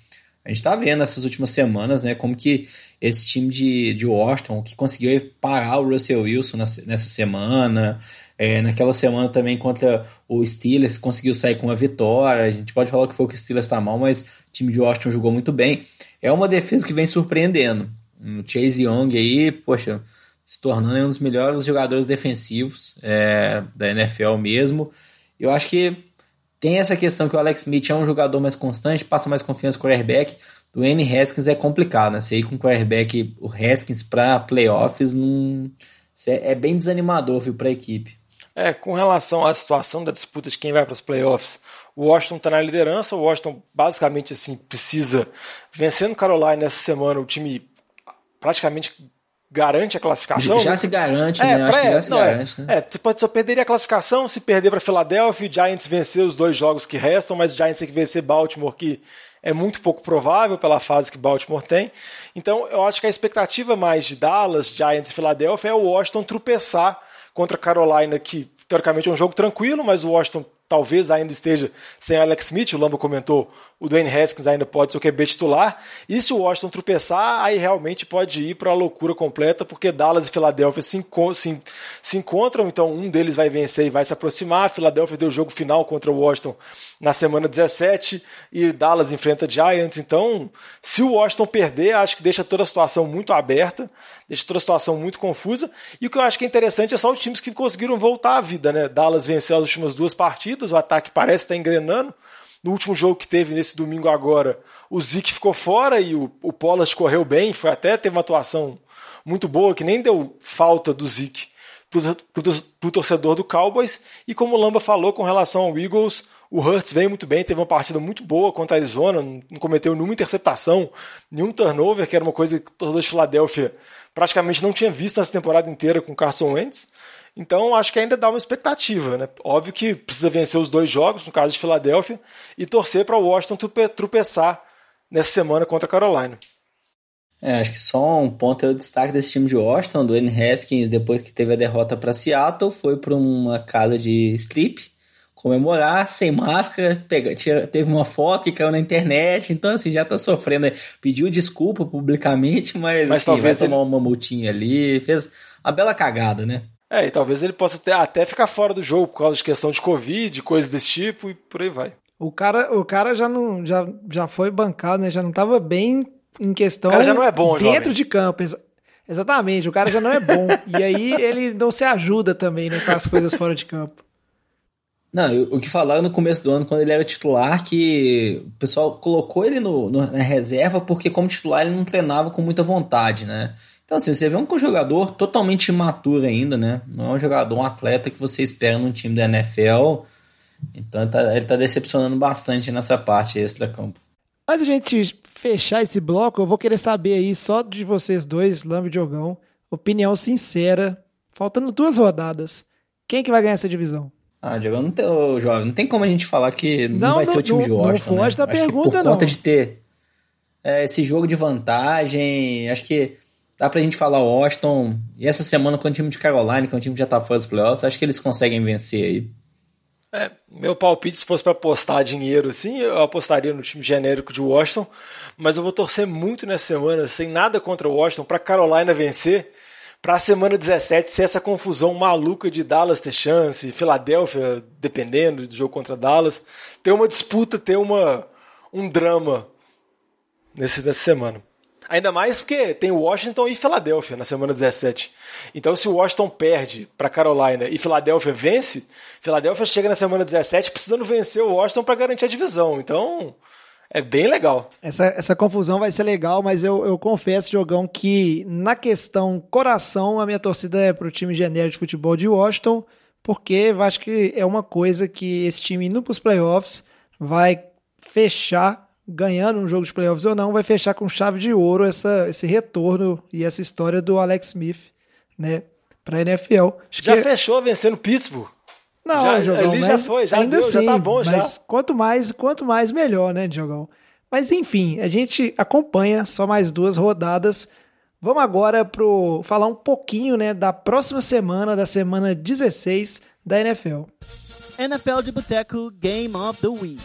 A gente tá vendo essas últimas semanas, né, como que esse time de, de Washington, que conseguiu parar o Russell Wilson nessa semana, é, naquela semana também contra o Steelers, conseguiu sair com uma vitória. A gente pode falar que foi que o Steelers está mal, mas o time de Washington jogou muito bem. É uma defesa que vem surpreendendo. O Chase Young aí, poxa, se tornando um dos melhores jogadores defensivos é, da NFL mesmo. Eu acho que tem essa questão que o Alex Smith é um jogador mais constante, passa mais confiança com o quarterback. Do N. Haskins é complicado, né? Você ir com o quarterback, o Haskins para playoffs, não... é bem desanimador, viu, para a equipe. É, com relação à situação da disputa de quem vai para os playoffs, o Washington está na liderança, o Washington basicamente assim precisa vencendo Carolina nessa semana, o time praticamente garante a classificação. Já né? se garante, é, né? Acho que já se não, é. garante, é, né? É, você pode só perder a classificação se perder para Filadélfia, Giants vencer os dois jogos que restam, mas Giants tem que vencer Baltimore, que é muito pouco provável pela fase que Baltimore tem. Então, eu acho que a expectativa mais de Dallas, Giants e Filadélfia é o Washington tropeçar contra Carolina, que teoricamente é um jogo tranquilo, mas o Washington talvez ainda esteja sem Alex Smith, o Lamba comentou, o Dwayne Haskins ainda pode ser o QB titular, e se o Washington tropeçar, aí realmente pode ir para a loucura completa, porque Dallas e Filadélfia se, se, se, encontram, então um deles vai vencer e vai se aproximar, a Filadélfia deu o jogo final contra o Washington na semana 17, e Dallas enfrenta Giants, então se o Washington perder, acho que deixa toda a situação muito aberta, deixa toda a situação muito confusa, e o que eu acho que é interessante é só os times que conseguiram voltar à vida, né, Dallas venceu as últimas duas partidas, o ataque parece estar engrenando, no último jogo que teve nesse domingo agora, o Zeke ficou fora e o, o Pollard correu bem, foi até teve uma atuação muito boa, que nem deu falta do Zeke para o torcedor do Cowboys. E como o Lamba falou com relação ao Eagles, o Hurts veio muito bem, teve uma partida muito boa contra a Arizona, não cometeu nenhuma interceptação, nenhum turnover, que era uma coisa que torcedor de Filadélfia praticamente não tinha visto nessa temporada inteira com o Carson Wentz. Então acho que ainda dá uma expectativa, né? Óbvio que precisa vencer os dois jogos, no caso de Filadélfia, e torcer para o Washington tropeçar nessa semana contra a Carolina. É, acho que só um ponto é o destaque desse time de Washington, do N. Haskins, depois que teve a derrota para Seattle, foi para uma casa de strip comemorar sem máscara, pega, teve uma foto que caiu na internet, então assim, já tá sofrendo, pediu desculpa publicamente, mas, mas assim, vai tomar uma multinha ali, fez uma bela cagada, né? É, e talvez ele possa até, até ficar fora do jogo por causa de questão de Covid, coisas desse tipo, e por aí vai. O cara, o cara já não já, já foi bancado, né? Já não estava bem em questão. O cara já não é bom, Dentro jovem. de campo. Ex exatamente, o cara já não é bom. e aí ele não se ajuda também, né? Com as coisas fora de campo. Não, o que falaram no começo do ano, quando ele era titular, que o pessoal colocou ele no, no, na reserva porque, como titular, ele não treinava com muita vontade, né? Então, assim, você vê um jogador totalmente imaturo ainda, né? Não é um jogador, um atleta que você espera num time da NFL. Então, ele tá, ele tá decepcionando bastante nessa parte extra-campo. Mas a gente fechar esse bloco, eu vou querer saber aí, só de vocês dois, Lamb e Diogão, opinião sincera, faltando duas rodadas. Quem que vai ganhar essa divisão? Ah, Diogão, não tem, ô, jovem, não tem como a gente falar que não, não vai não, ser o time não, de Washington. Não foge né? da pergunta, por não. conta de ter é, esse jogo de vantagem, acho que dá pra gente falar Washington. E essa semana com o time de Carolina, que é um time que já tá fora dos playoffs, acho que eles conseguem vencer aí. É, meu palpite, se fosse para apostar dinheiro assim, eu apostaria no time genérico de Washington, mas eu vou torcer muito nessa semana, sem nada contra o Washington, para Carolina vencer, para a semana 17 ser essa confusão maluca de Dallas ter chance, Filadélfia, dependendo do jogo contra Dallas, ter uma disputa, ter uma, um drama nesse, nessa semana. Ainda mais porque tem Washington e Filadélfia na semana 17. Então, se o Washington perde para Carolina e Filadélfia vence, Filadélfia chega na semana 17 precisando vencer o Washington para garantir a divisão. Então, é bem legal. Essa, essa confusão vai ser legal, mas eu, eu confesso, Jogão, que na questão coração, a minha torcida é pro time genérico de futebol de Washington, porque eu acho que é uma coisa que esse time indo pros playoffs vai fechar ganhando um jogo de playoffs ou não, vai fechar com chave de ouro essa, esse retorno e essa história do Alex Smith, né, para a NFL. Acho já que... fechou vencendo Pittsburgh. Não, já, Diogão, ali já foi, já ainda deu, assim, já tá bom já. Mas quanto mais, quanto mais melhor, né, Diogão? Mas enfim, a gente acompanha só mais duas rodadas. Vamos agora pro falar um pouquinho, né, da próxima semana, da semana 16 da NFL. NFL de Boteco Game of the Week.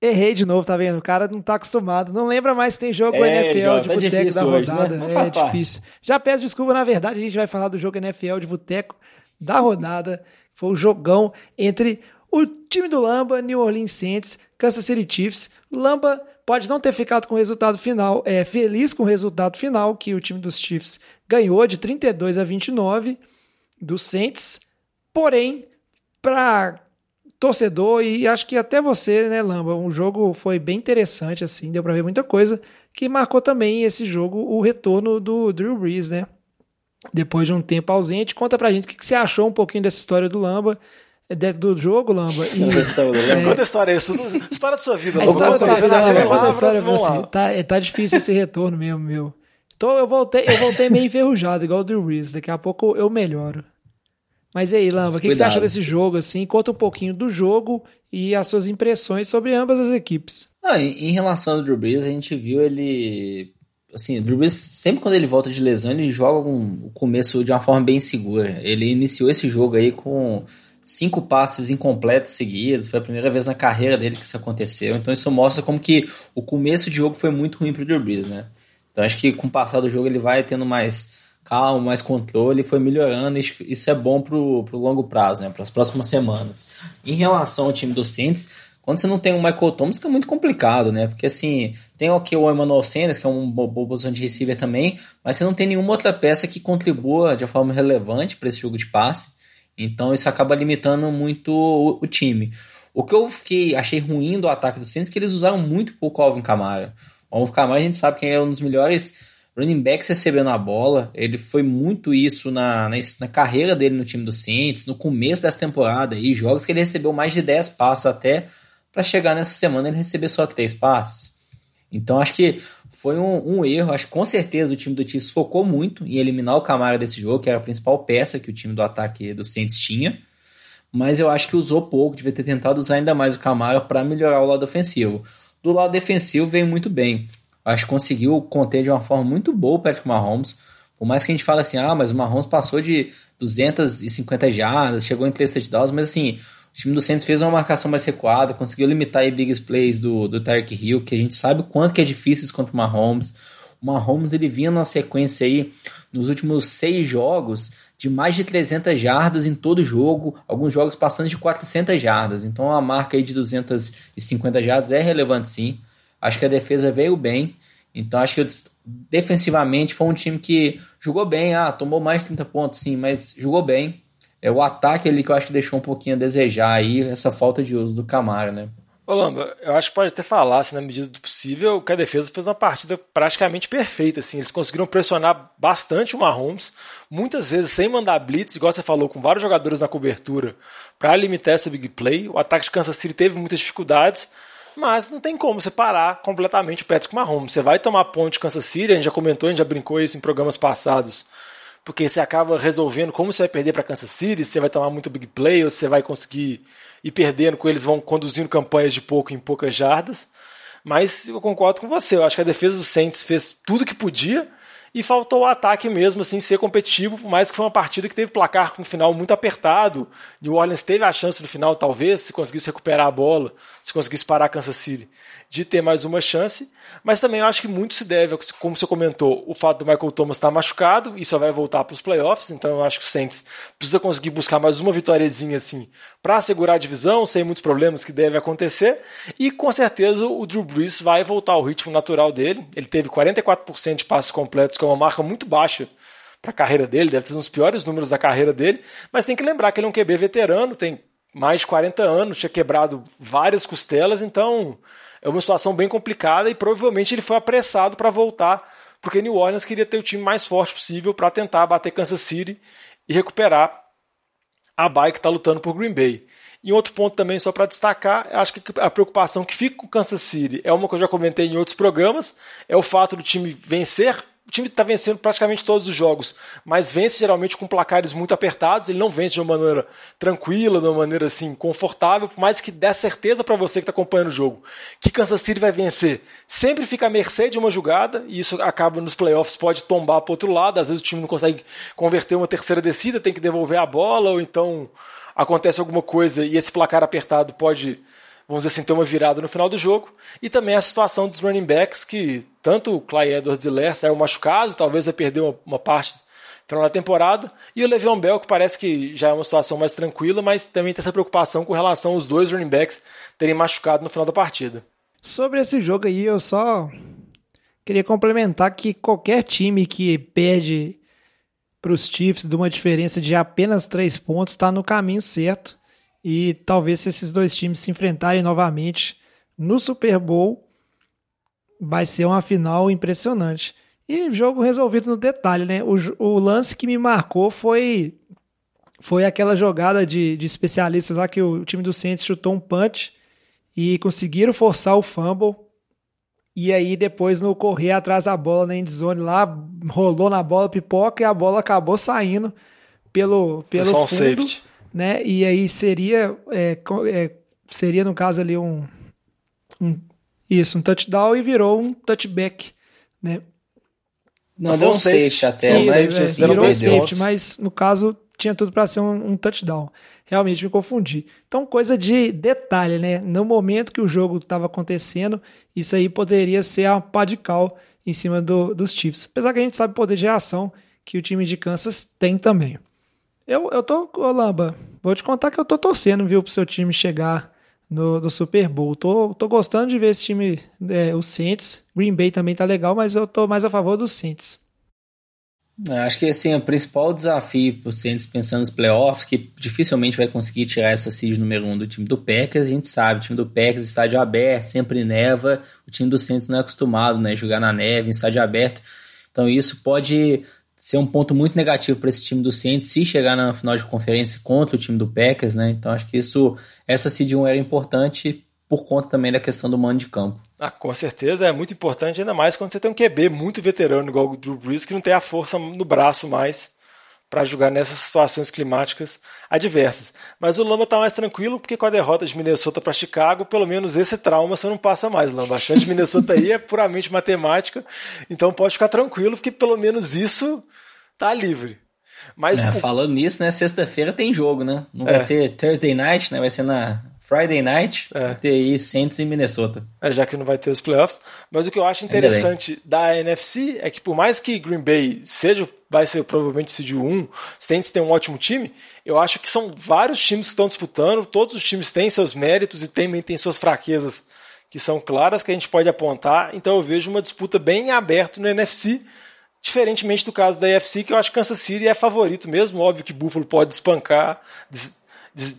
Errei de novo, tá vendo? O cara não tá acostumado. Não lembra mais se tem jogo É, NFL João, de tá boteco da hoje, né? rodada. É difícil. Já peço desculpa, na verdade, a gente vai falar do jogo NFL de boteco da rodada. Foi o jogão entre o time do Lamba, New Orleans Saints, Kansas City Chiefs. Lamba pode não ter ficado com o resultado final, é feliz com o resultado final, que o time dos Chiefs ganhou de 32 a 29 dos Saints. Porém, para torcedor e acho que até você, né, Lamba, o jogo foi bem interessante assim, deu para ver muita coisa, que marcou também esse jogo o retorno do Drew Brees, né? Depois de um tempo ausente, conta pra gente o que que você achou um pouquinho dessa história do Lamba, do jogo, Lamba. E, Conta a história aí, isso- história da sua vida. a Lamba. história da sua vida, Lamba, conta a história pra você. Tá, é, tá difícil esse retorno mesmo, meu. Então eu voltei, eu voltei meio enferrujado, igual o Drew Brees. Daqui a pouco eu melhoro. Mas e aí, Lamba, o que, que você achou desse jogo? Assim, conta um pouquinho do jogo e as suas impressões sobre ambas as equipes. Em, em relação ao Drew Brees, a gente viu ele. Assim, o Drew Brees, sempre quando ele volta de lesão, ele joga um- o começo de uma forma bem segura. Ele iniciou esse jogo aí com cinco passes incompletos seguidos. Foi a primeira vez na carreira dele que isso aconteceu. Então isso mostra como que o começo de jogo foi muito ruim pro Drew Brees, né? Então acho que com o passar do jogo ele vai tendo mais calma, mais controle, foi melhorando. Isso é bom pro, pro longo prazo, né? Para as próximas semanas. Em relação ao time do Saints, quando você não tem o Michael Thomas, fica muito complicado, né? Porque assim, tem aqui o Emmanuel Sanders, que é um bo- boa posição de receiver também, mas você não tem nenhuma outra peça que contribua de forma relevante para esse jogo de passe. Então isso acaba limitando muito o, o time. O que eu fiquei, achei ruim do ataque do Saints é que eles usaram muito pouco o Alvin Kamara. O Alvin Kamara a gente sabe que é um dos melhores running backs recebendo a bola. Ele foi muito isso na, na, na carreira dele no time do Saints, no começo dessa temporada aí, jogos que ele recebeu mais de 10 passes até para chegar nessa semana ele receber só 3 passes. Então acho que foi um, um erro. Acho que com certeza o time do Chiefs focou muito em eliminar o Camara desse jogo, que era a principal peça que o time do ataque do Saints tinha. Mas eu acho que usou pouco, devia ter tentado usar ainda mais o Camara para melhorar o lado ofensivo. Do lado defensivo veio muito bem. Acho que conseguiu conter de uma forma muito boa o Patrick Mahomes. Por mais que a gente fale assim, ah, mas o Mahomes passou de 250 jardas, chegou em 3 touchdowns, mas assim, o time do Saints fez uma marcação mais recuada, conseguiu limitar aí big plays do, do Tyreek Hill, que a gente sabe o quanto que é difícil contra o Mahomes. O Mahomes, ele vinha numa sequência aí, nos últimos seis jogos, de mais de 300 jardas em todo jogo, alguns jogos passando de 400 jardas. Então a marca aí de 250 jardas é relevante sim. Acho que a defesa veio bem. Então acho que defensivamente foi um time que jogou bem. Ah, tomou mais de 30 pontos sim, mas jogou bem. É o ataque ali que eu acho que deixou um pouquinho a desejar aí, essa falta de uso do Camaro, né? Ô Lamba, eu acho que pode até falar, assim, na medida do possível, que a defesa fez uma partida praticamente perfeita. Assim. Eles conseguiram pressionar bastante o Mahomes, muitas vezes sem mandar blitz, igual você falou, com vários jogadores na cobertura, para limitar essa big play. O ataque de Kansas City teve muitas dificuldades, mas não tem como você parar completamente o Patrick Mahomes. Você vai tomar ponte de Kansas City, a gente já comentou, a gente já brincou isso em programas passados, porque você acaba resolvendo como você vai perder para Kansas City, você vai tomar muito big play, ou você vai conseguir ir perdendo com eles, vão conduzindo campanhas de pouco em poucas jardas. Mas eu concordo com você, eu acho que a defesa do Saints fez tudo que podia e faltou o ataque mesmo, assim, ser competitivo, por mais que foi uma partida que teve placar com um final muito apertado. New Orleans teve a chance no final, talvez, se conseguisse recuperar a bola, se conseguisse parar Kansas City, de ter mais uma chance. Mas também eu acho que muito se deve, como você comentou, o fato do Michael Thomas estar machucado e só vai voltar para os playoffs. Então eu acho que o Saints precisa conseguir buscar mais uma vitóriazinha assim para assegurar a divisão, sem muitos problemas que deve acontecer. E com certeza o Drew Brees vai voltar ao ritmo natural dele. Ele teve 44% de passes completos, que é uma marca muito baixa para a carreira dele, deve ser um dos piores números da carreira dele. Mas tem que lembrar que ele é um QB veterano, tem mais de 40 anos, tinha quebrado várias costelas, então é uma situação bem complicada e provavelmente ele foi apressado para voltar, porque New Orleans queria ter o time mais forte possível para tentar bater Kansas City e recuperar a bye que está lutando por Green Bay. E outro ponto também, só para destacar, acho que a preocupação que fica com Kansas City é uma que eu já comentei em outros programas, é o fato do time vencer time está vencendo praticamente todos os jogos, mas vence geralmente com placares muito apertados. Ele não vence de uma maneira tranquila, de uma maneira assim confortável, por mais que dê certeza para você que está acompanhando o jogo que Kansas City vai vencer. Sempre fica à mercê de uma jogada e isso acaba nos playoffs pode tombar para outro lado. Às vezes o time não consegue converter uma terceira descida, tem que devolver a bola ou então acontece alguma coisa e esse placar apertado pode vamos dizer assim, ter uma virada no final do jogo. E também a situação dos running backs, que tanto o Clyde Edwards e Ler saiu machucado, talvez vai perder uma, uma parte final da temporada. E o Le'Veon Bell, que parece que já é uma situação mais tranquila, mas também tem essa preocupação com relação aos dois running backs terem machucado no final da partida. Sobre esse jogo aí, eu só queria complementar que qualquer time que perde para os Chiefs de uma diferença de apenas três pontos está no caminho certo e talvez se esses dois times se enfrentarem novamente no Super Bowl, vai ser uma final impressionante. E jogo resolvido no detalhe, né? O, o lance que me marcou foi foi aquela jogada de, de especialistas lá que o, o time do Saints chutou um punch e conseguiram forçar o fumble. E aí depois no correr atrás da bola na endzone lá, rolou na bola pipoca e a bola acabou saindo pelo, pelo fundo. Safety né? E aí seria, é, é, seria no caso ali um, um, isso, um touchdown e virou um touchback, né? Não, deu um safety até, isso, mas é, virou um safety, mas no caso tinha tudo para ser um, um, touchdown. Realmente me confundi. Então, coisa de detalhe, né? No momento que o jogo estava acontecendo, isso aí poderia ser a pá de cal em cima do, dos Chiefs. Apesar que a gente sabe o poder de reação que o time de Kansas tem também. Eu, eu tô, ô Lamba, vou te contar que eu tô torcendo, viu, pro seu time chegar no, no Super Bowl. Tô, tô gostando de ver esse time, é, o Saints. Green Bay também tá legal, mas eu tô mais a favor dos Saints. Acho que assim, o principal desafio pro Saints pensando nos playoffs, que dificilmente vai conseguir tirar essa seed número um do time do Packers, a gente sabe, o time do Packers estádio aberto, sempre neva, o time do Saints não é acostumado, né, jogar na neve, em estádio aberto. Então isso pode ser um ponto muito negativo para esse time do Saints se chegar na final de conferência contra o time do Packers, né? Então acho que isso essa seed 1 era importante por conta também da questão do mano de campo. Ah, com certeza é muito importante, ainda mais quando você tem um QB muito veterano igual o Drew Brees que não tem a força no braço mais para jogar nessas situações climáticas adversas. Mas o Lamba está mais tranquilo porque com a derrota de Minnesota para Chicago, pelo menos esse trauma você não passa mais, Lamba. A chance de Minnesota aí é puramente matemática, então pode ficar tranquilo porque pelo menos isso tá livre. Mas é, falando nisso, né, sexta-feira tem jogo, né? Não é. vai ser Thursday night, né? Vai ser na Friday night, é. aí Saints em Minnesota. É, já que não vai ter os playoffs. Mas o que eu acho interessante da NFC é que por mais que Green Bay seja, vai ser provavelmente seed 1, Saints tem um ótimo time, eu acho que são vários times que estão disputando, todos os times têm seus méritos e também têm suas fraquezas que são claras que a gente pode apontar. Então eu vejo uma disputa bem aberta no NFC Diferentemente do caso da AFC, que eu acho que Kansas City é favorito mesmo. Óbvio que Buffalo pode espancar, des, des,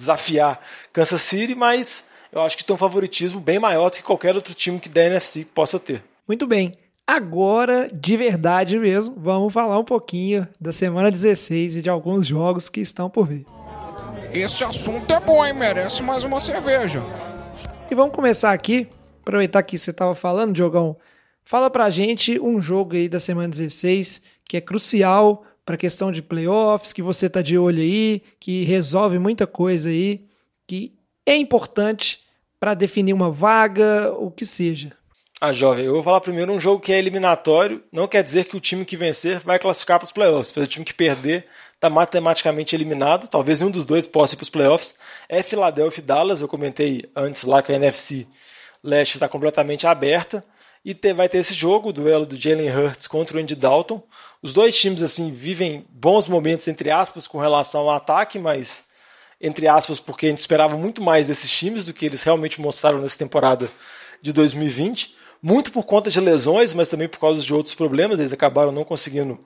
desafiar Kansas City, mas eu acho que tem um favoritismo bem maior do que qualquer outro time que da NFC possa ter. Muito bem. Agora, de verdade mesmo, vamos falar um pouquinho da semana 16 e de alguns jogos que estão por vir. Esse assunto é bom, hein? Merece mais uma cerveja. E vamos começar aqui, aproveitar que você estava falando, Diogão, Fala pra gente um jogo aí da semana 16 que é crucial para a questão de playoffs, que você tá de olho aí, que resolve muita coisa aí, que é importante para definir uma vaga, o que seja. Ah, jovem, eu vou falar primeiro um jogo que é eliminatório, não quer dizer que o time que vencer vai classificar para os playoffs. O time que perder está matematicamente eliminado, talvez um dos dois possa ir para os playoffs. É Philadelphia e Dallas, eu comentei antes lá que a NFC leste está completamente aberta. E ter, vai ter esse jogo, o duelo do Jalen Hurts contra o Andy Dalton. Os dois times assim vivem bons momentos, entre aspas, com relação ao ataque, mas entre aspas, porque a gente esperava muito mais desses times do que eles realmente mostraram nessa temporada de 2020. Muito por conta de lesões, mas também por causa de outros problemas. Eles acabaram não conseguindo,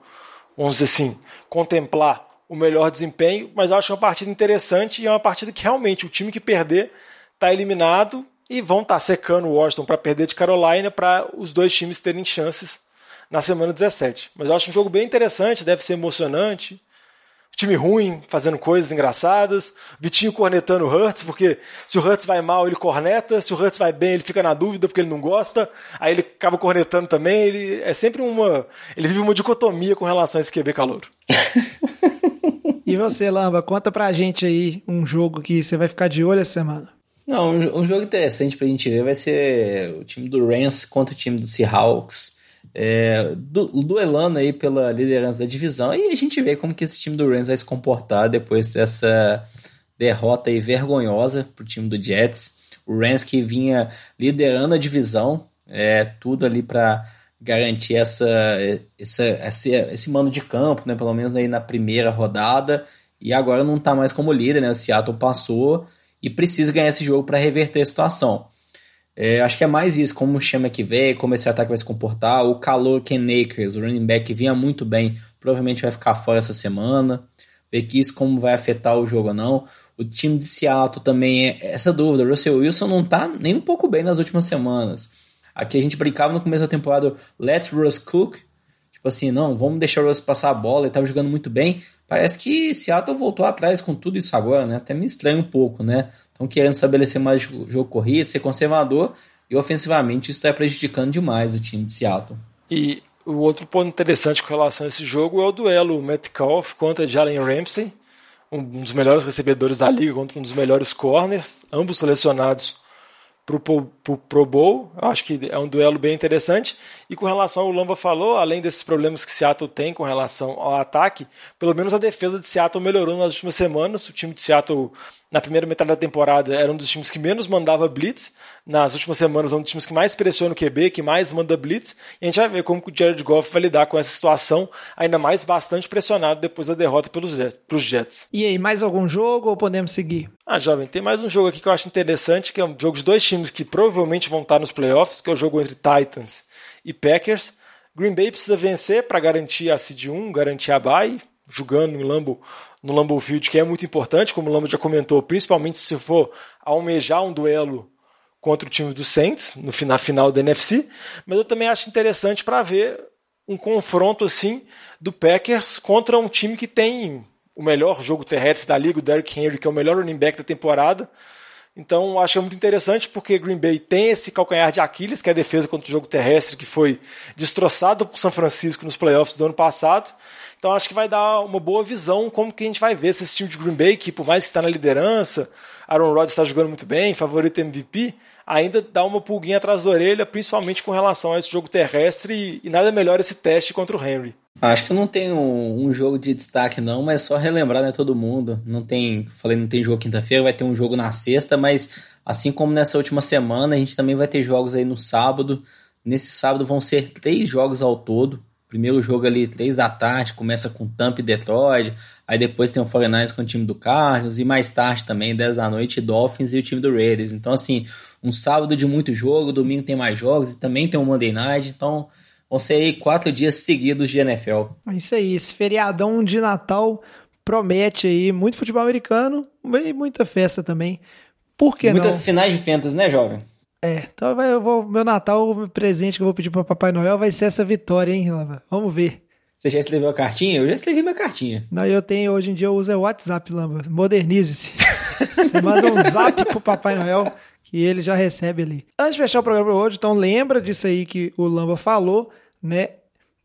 vamos dizer assim, contemplar o melhor desempenho. Mas eu acho uma partida interessante e é uma partida que realmente o time que perder está eliminado e vão estar tá secando o Washington para perder de Carolina para os dois times terem chances na semana 17. Mas eu acho um jogo bem interessante, deve ser emocionante. Time ruim, fazendo coisas engraçadas. Vitinho cornetando o Hurts, porque se o Hurts vai mal, ele corneta. Se o Hurts vai bem, ele fica na dúvida porque ele não gosta. Aí ele acaba cornetando também. Ele é sempre uma. Ele vive uma dicotomia com relação a esse QB calouro. e você, Lamba, conta pra gente aí um jogo que você vai ficar de olho essa semana. Não, um, um jogo interessante pra gente ver vai ser o time do Rams contra o time do Seahawks. É, du, duelando aí pela liderança da divisão e a gente vê como que esse time do Rams vai se comportar depois dessa derrota aí vergonhosa pro time do Jets. O Rams que vinha liderando a divisão, é, tudo ali para garantir essa, essa, esse, esse mano de campo, né, pelo menos aí na primeira rodada, e agora não está mais como líder, né, o Seattle passou e precisa ganhar esse jogo para reverter a situação. É, acho que é mais isso, como chama que vem, como esse ataque vai se comportar. O calor Ken Akers, o running back, vinha muito bem, provavelmente vai ficar fora essa semana. Ver que isso como vai afetar o jogo ou não. O time de Seattle também é essa dúvida. O Russell Wilson não tá nem um pouco bem nas últimas semanas. Aqui a gente brincava no começo da temporada, let Russ cook. Tipo assim, não, vamos deixar o Russ passar a bola, ele tava jogando muito bem. Parece que Seattle voltou atrás com tudo isso agora, né? Até me estranha um pouco, né? Estão querendo estabelecer mais jogo corrido, ser conservador, e ofensivamente isso está prejudicando demais o time de Seattle. E o outro ponto interessante com relação a esse jogo é o duelo Metcalf contra Jalen Ramsey, um dos melhores recebedores da liga contra um dos melhores corners, ambos selecionados para o Pro Bowl. Eu acho que é um duelo bem interessante. E com relação ao Lamba falou, além desses problemas que Seattle tem com relação ao ataque, pelo menos a defesa de Seattle melhorou nas últimas semanas. O time de Seattle na primeira metade da temporada era um dos times que menos mandava blitz. Nas últimas semanas é um dos times que mais pressiona o QB, que mais manda blitz. E a gente vai ver como o Jared Goff vai lidar com essa situação, ainda mais bastante pressionado depois da derrota pelos Jets. E aí, mais algum jogo ou podemos seguir? Ah, jovem, tem mais um jogo aqui que eu acho interessante, que é um jogo de dois times que provavelmente vão estar nos playoffs, que é o jogo entre Titans e Packers. Green Bay precisa vencer para garantir a seed 1, garantir a bye, jogando em Lambo no Lambeau Field, que é muito importante, como o Lambo já comentou, principalmente se for almejar um duelo contra o time do Saints no na final da NFC, mas eu também acho interessante para ver um confronto assim do Packers contra um time que tem o melhor jogo terrestre da liga, o Derrick Henry, que é o melhor running back da temporada. Então, acho muito interessante porque Green Bay tem esse calcanhar de Aquiles, que é a defesa contra o jogo terrestre, que foi destroçado por São Francisco nos playoffs do ano passado. Então acho que vai dar uma boa visão como que a gente vai ver se esse time de Green Bay, que por mais que está na liderança, Aaron Rodgers está jogando muito bem, favorito MVP, ainda dá uma pulguinha atrás da orelha, principalmente com relação a esse jogo terrestre, e, nada melhor esse teste contra o Henry. Acho que não tem um, um, jogo de destaque não, mas só relembrar, né, todo mundo. Não tem, falei, não tem jogo quinta-feira, vai ter um jogo na sexta, mas assim como nessa última semana, a gente também vai ter jogos aí no sábado. Nesse sábado vão ser três jogos ao todo. Primeiro jogo ali, três da tarde, começa com Tampa e Detroit. Aí depois tem o 49 com o time do Carlos. E mais tarde também, 10 da noite, Dolphins e o time do Raiders. Então, assim, um sábado de muito jogo, domingo tem mais jogos e também tem um Monday Night. Então, vão ser aí quatro dias seguidos de NFL. É isso aí, esse feriadão de Natal promete aí muito futebol americano e muita festa também. Por que Muitas não? finais de fentas, né, jovem? É, então eu vou, meu Natal, o presente que eu vou pedir para Papai Noel vai ser essa vitória, hein, Lava? Vamos ver. Você já escreveu a cartinha? Eu já escrevi minha cartinha. Não, eu tenho, hoje em dia eu uso o WhatsApp, Lamba. Modernize-se. Você manda um zap pro Papai Noel que ele já recebe ali. Antes de fechar o programa hoje, então lembra disso aí que o Lamba falou, né?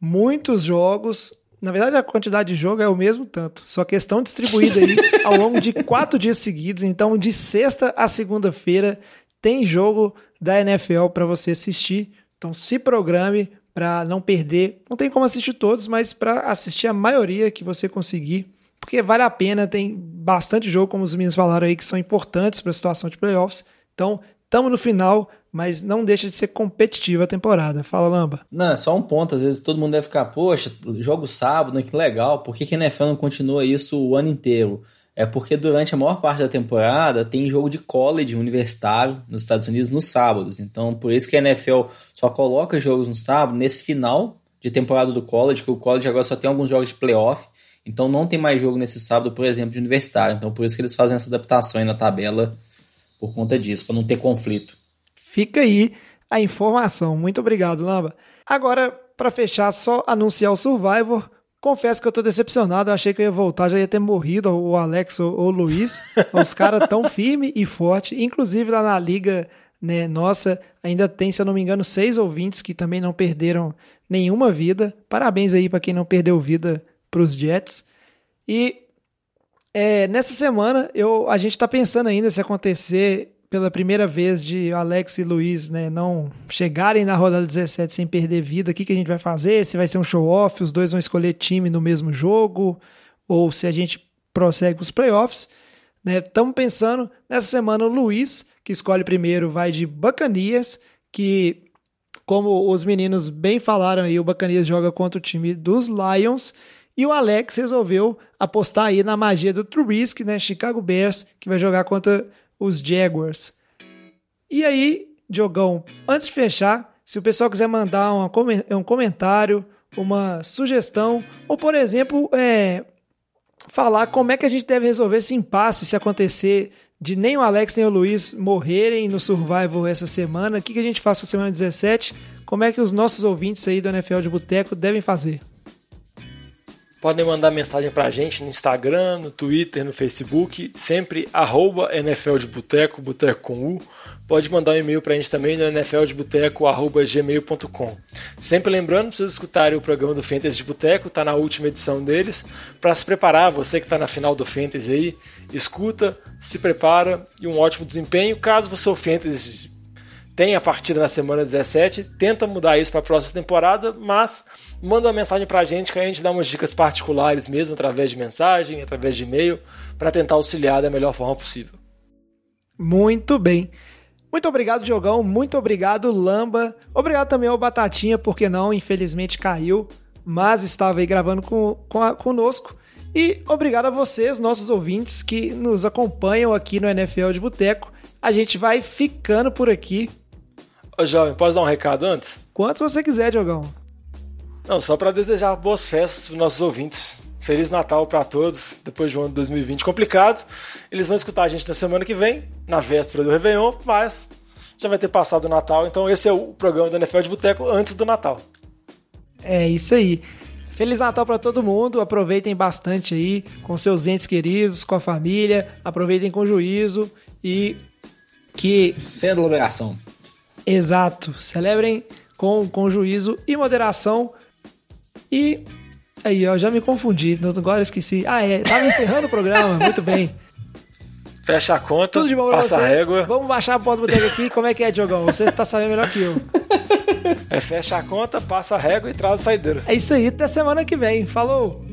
Muitos jogos. Na verdade, a quantidade de jogo é o mesmo tanto, só que estão distribuídos aí ao longo de quatro dias seguidos. Então, de sexta a segunda-feira, tem jogo da NFL para você assistir. Então se programe para não perder. Não tem como assistir todos, mas para assistir a maioria que você conseguir, porque vale a pena. Tem bastante jogo, como os meninos falaram aí, que são importantes para a situação de playoffs. Então, estamos no final mas não deixa de ser competitiva a temporada. Fala, Lamba. Não, é só um ponto. Às vezes todo mundo deve ficar, poxa, jogo sábado, né, que legal. Por que, que a NFL não continua isso o ano inteiro? É porque durante a maior parte da temporada tem jogo de college universitário nos Estados Unidos nos sábados. Então, por isso que a NFL só coloca jogos no sábado nesse final de temporada do college, que o college agora só tem alguns jogos de playoff. Então não tem mais jogo nesse sábado, por exemplo, de universitário. Então por isso que eles fazem essa adaptação aí na tabela por conta disso, para não ter conflito. Fica aí a informação. Muito obrigado, Lamba. Agora, para fechar, só anunciar o Survivor. Confesso que eu tô decepcionado, eu achei que eu ia voltar, já ia ter morrido o Alex ou o Luiz. Os caras tão firme e forte, inclusive lá na liga, né, nossa, ainda tem, se eu não me engano, seis ouvintes que também não perderam nenhuma vida. Parabéns aí para quem não perdeu vida para os Jets. E é, nessa semana eu, a gente está pensando ainda se acontecer pela primeira vez de Alex e Luiz né, não chegarem na rodada 17 sem perder vida, o que, que a gente vai fazer? Se vai ser um show-off, os dois vão escolher time no mesmo jogo, ou se a gente prossegue os playoffs. Estamos né? pensando, nessa semana, o Luiz, que escolhe primeiro, vai de Bacanias, que, como os meninos bem falaram aí, o Bacanias joga contra o time dos Lions. E o Alex resolveu apostar aí na magia do Trubisky, né? Chicago Bears, que vai jogar contra os Jaguars. E aí, Diogão, antes de fechar, se o pessoal quiser mandar uma, um comentário, uma sugestão, ou por exemplo, é, falar como é que a gente deve resolver esse impasse se acontecer de nem o Alex nem o Luiz morrerem no Survival essa semana, o que, que a gente faz para semana 17? Como é que os nossos ouvintes aí do NFL de Boteco devem fazer? Podem mandar mensagem pra gente no Instagram, no Twitter, no Facebook, sempre arroba NFL de Boteco, Boteco com U. Pode mandar um e-mail pra gente também no nfldeboteco.gmail.com. Sempre lembrando, precisa escutar o programa do Fantasy de Boteco, tá na última edição deles. Para se preparar, você que está na final do Fantasy aí, escuta, se prepara e um ótimo desempenho. Caso você o Fantasy tem a partida na semana 17, tenta mudar isso para a próxima temporada, mas manda uma mensagem para a gente que a gente dá umas dicas particulares mesmo, através de mensagem, através de e-mail, para tentar auxiliar da melhor forma possível. Muito bem. Muito obrigado, Diogão. Muito obrigado, Lamba. Obrigado também ao Batatinha, porque não, infelizmente caiu, mas estava aí gravando com, com a, conosco. E obrigado a vocês, nossos ouvintes, que nos acompanham aqui no NFL de Boteco. A gente vai ficando por aqui. Ô, jovem, posso dar um recado antes? Quantos você quiser, Diogão. Não, só para desejar boas festas para nossos ouvintes. Feliz Natal para todos, depois de um ano de 2020 complicado. Eles vão escutar a gente na semana que vem, na véspera do Réveillon, mas já vai ter passado o Natal, então esse é o programa do NFL de Boteco antes do Natal. É isso aí. Feliz Natal para todo mundo. Aproveitem bastante aí com seus entes queridos, com a família. Aproveitem com juízo e que. Sem aglomeração. Exato. Celebrem com, com juízo e moderação. E aí, ó, já me confundi. Agora esqueci. Ah, é. Tava encerrando o programa. Muito bem. Fecha a conta. Tudo de bom pra vocês. Régua. Vamos baixar a porta do bodega aqui. Como é que é, Diogão? Você tá sabendo melhor que eu. É fecha a conta, passa a régua e traz a saideira. É isso aí. Até semana que vem. Falou!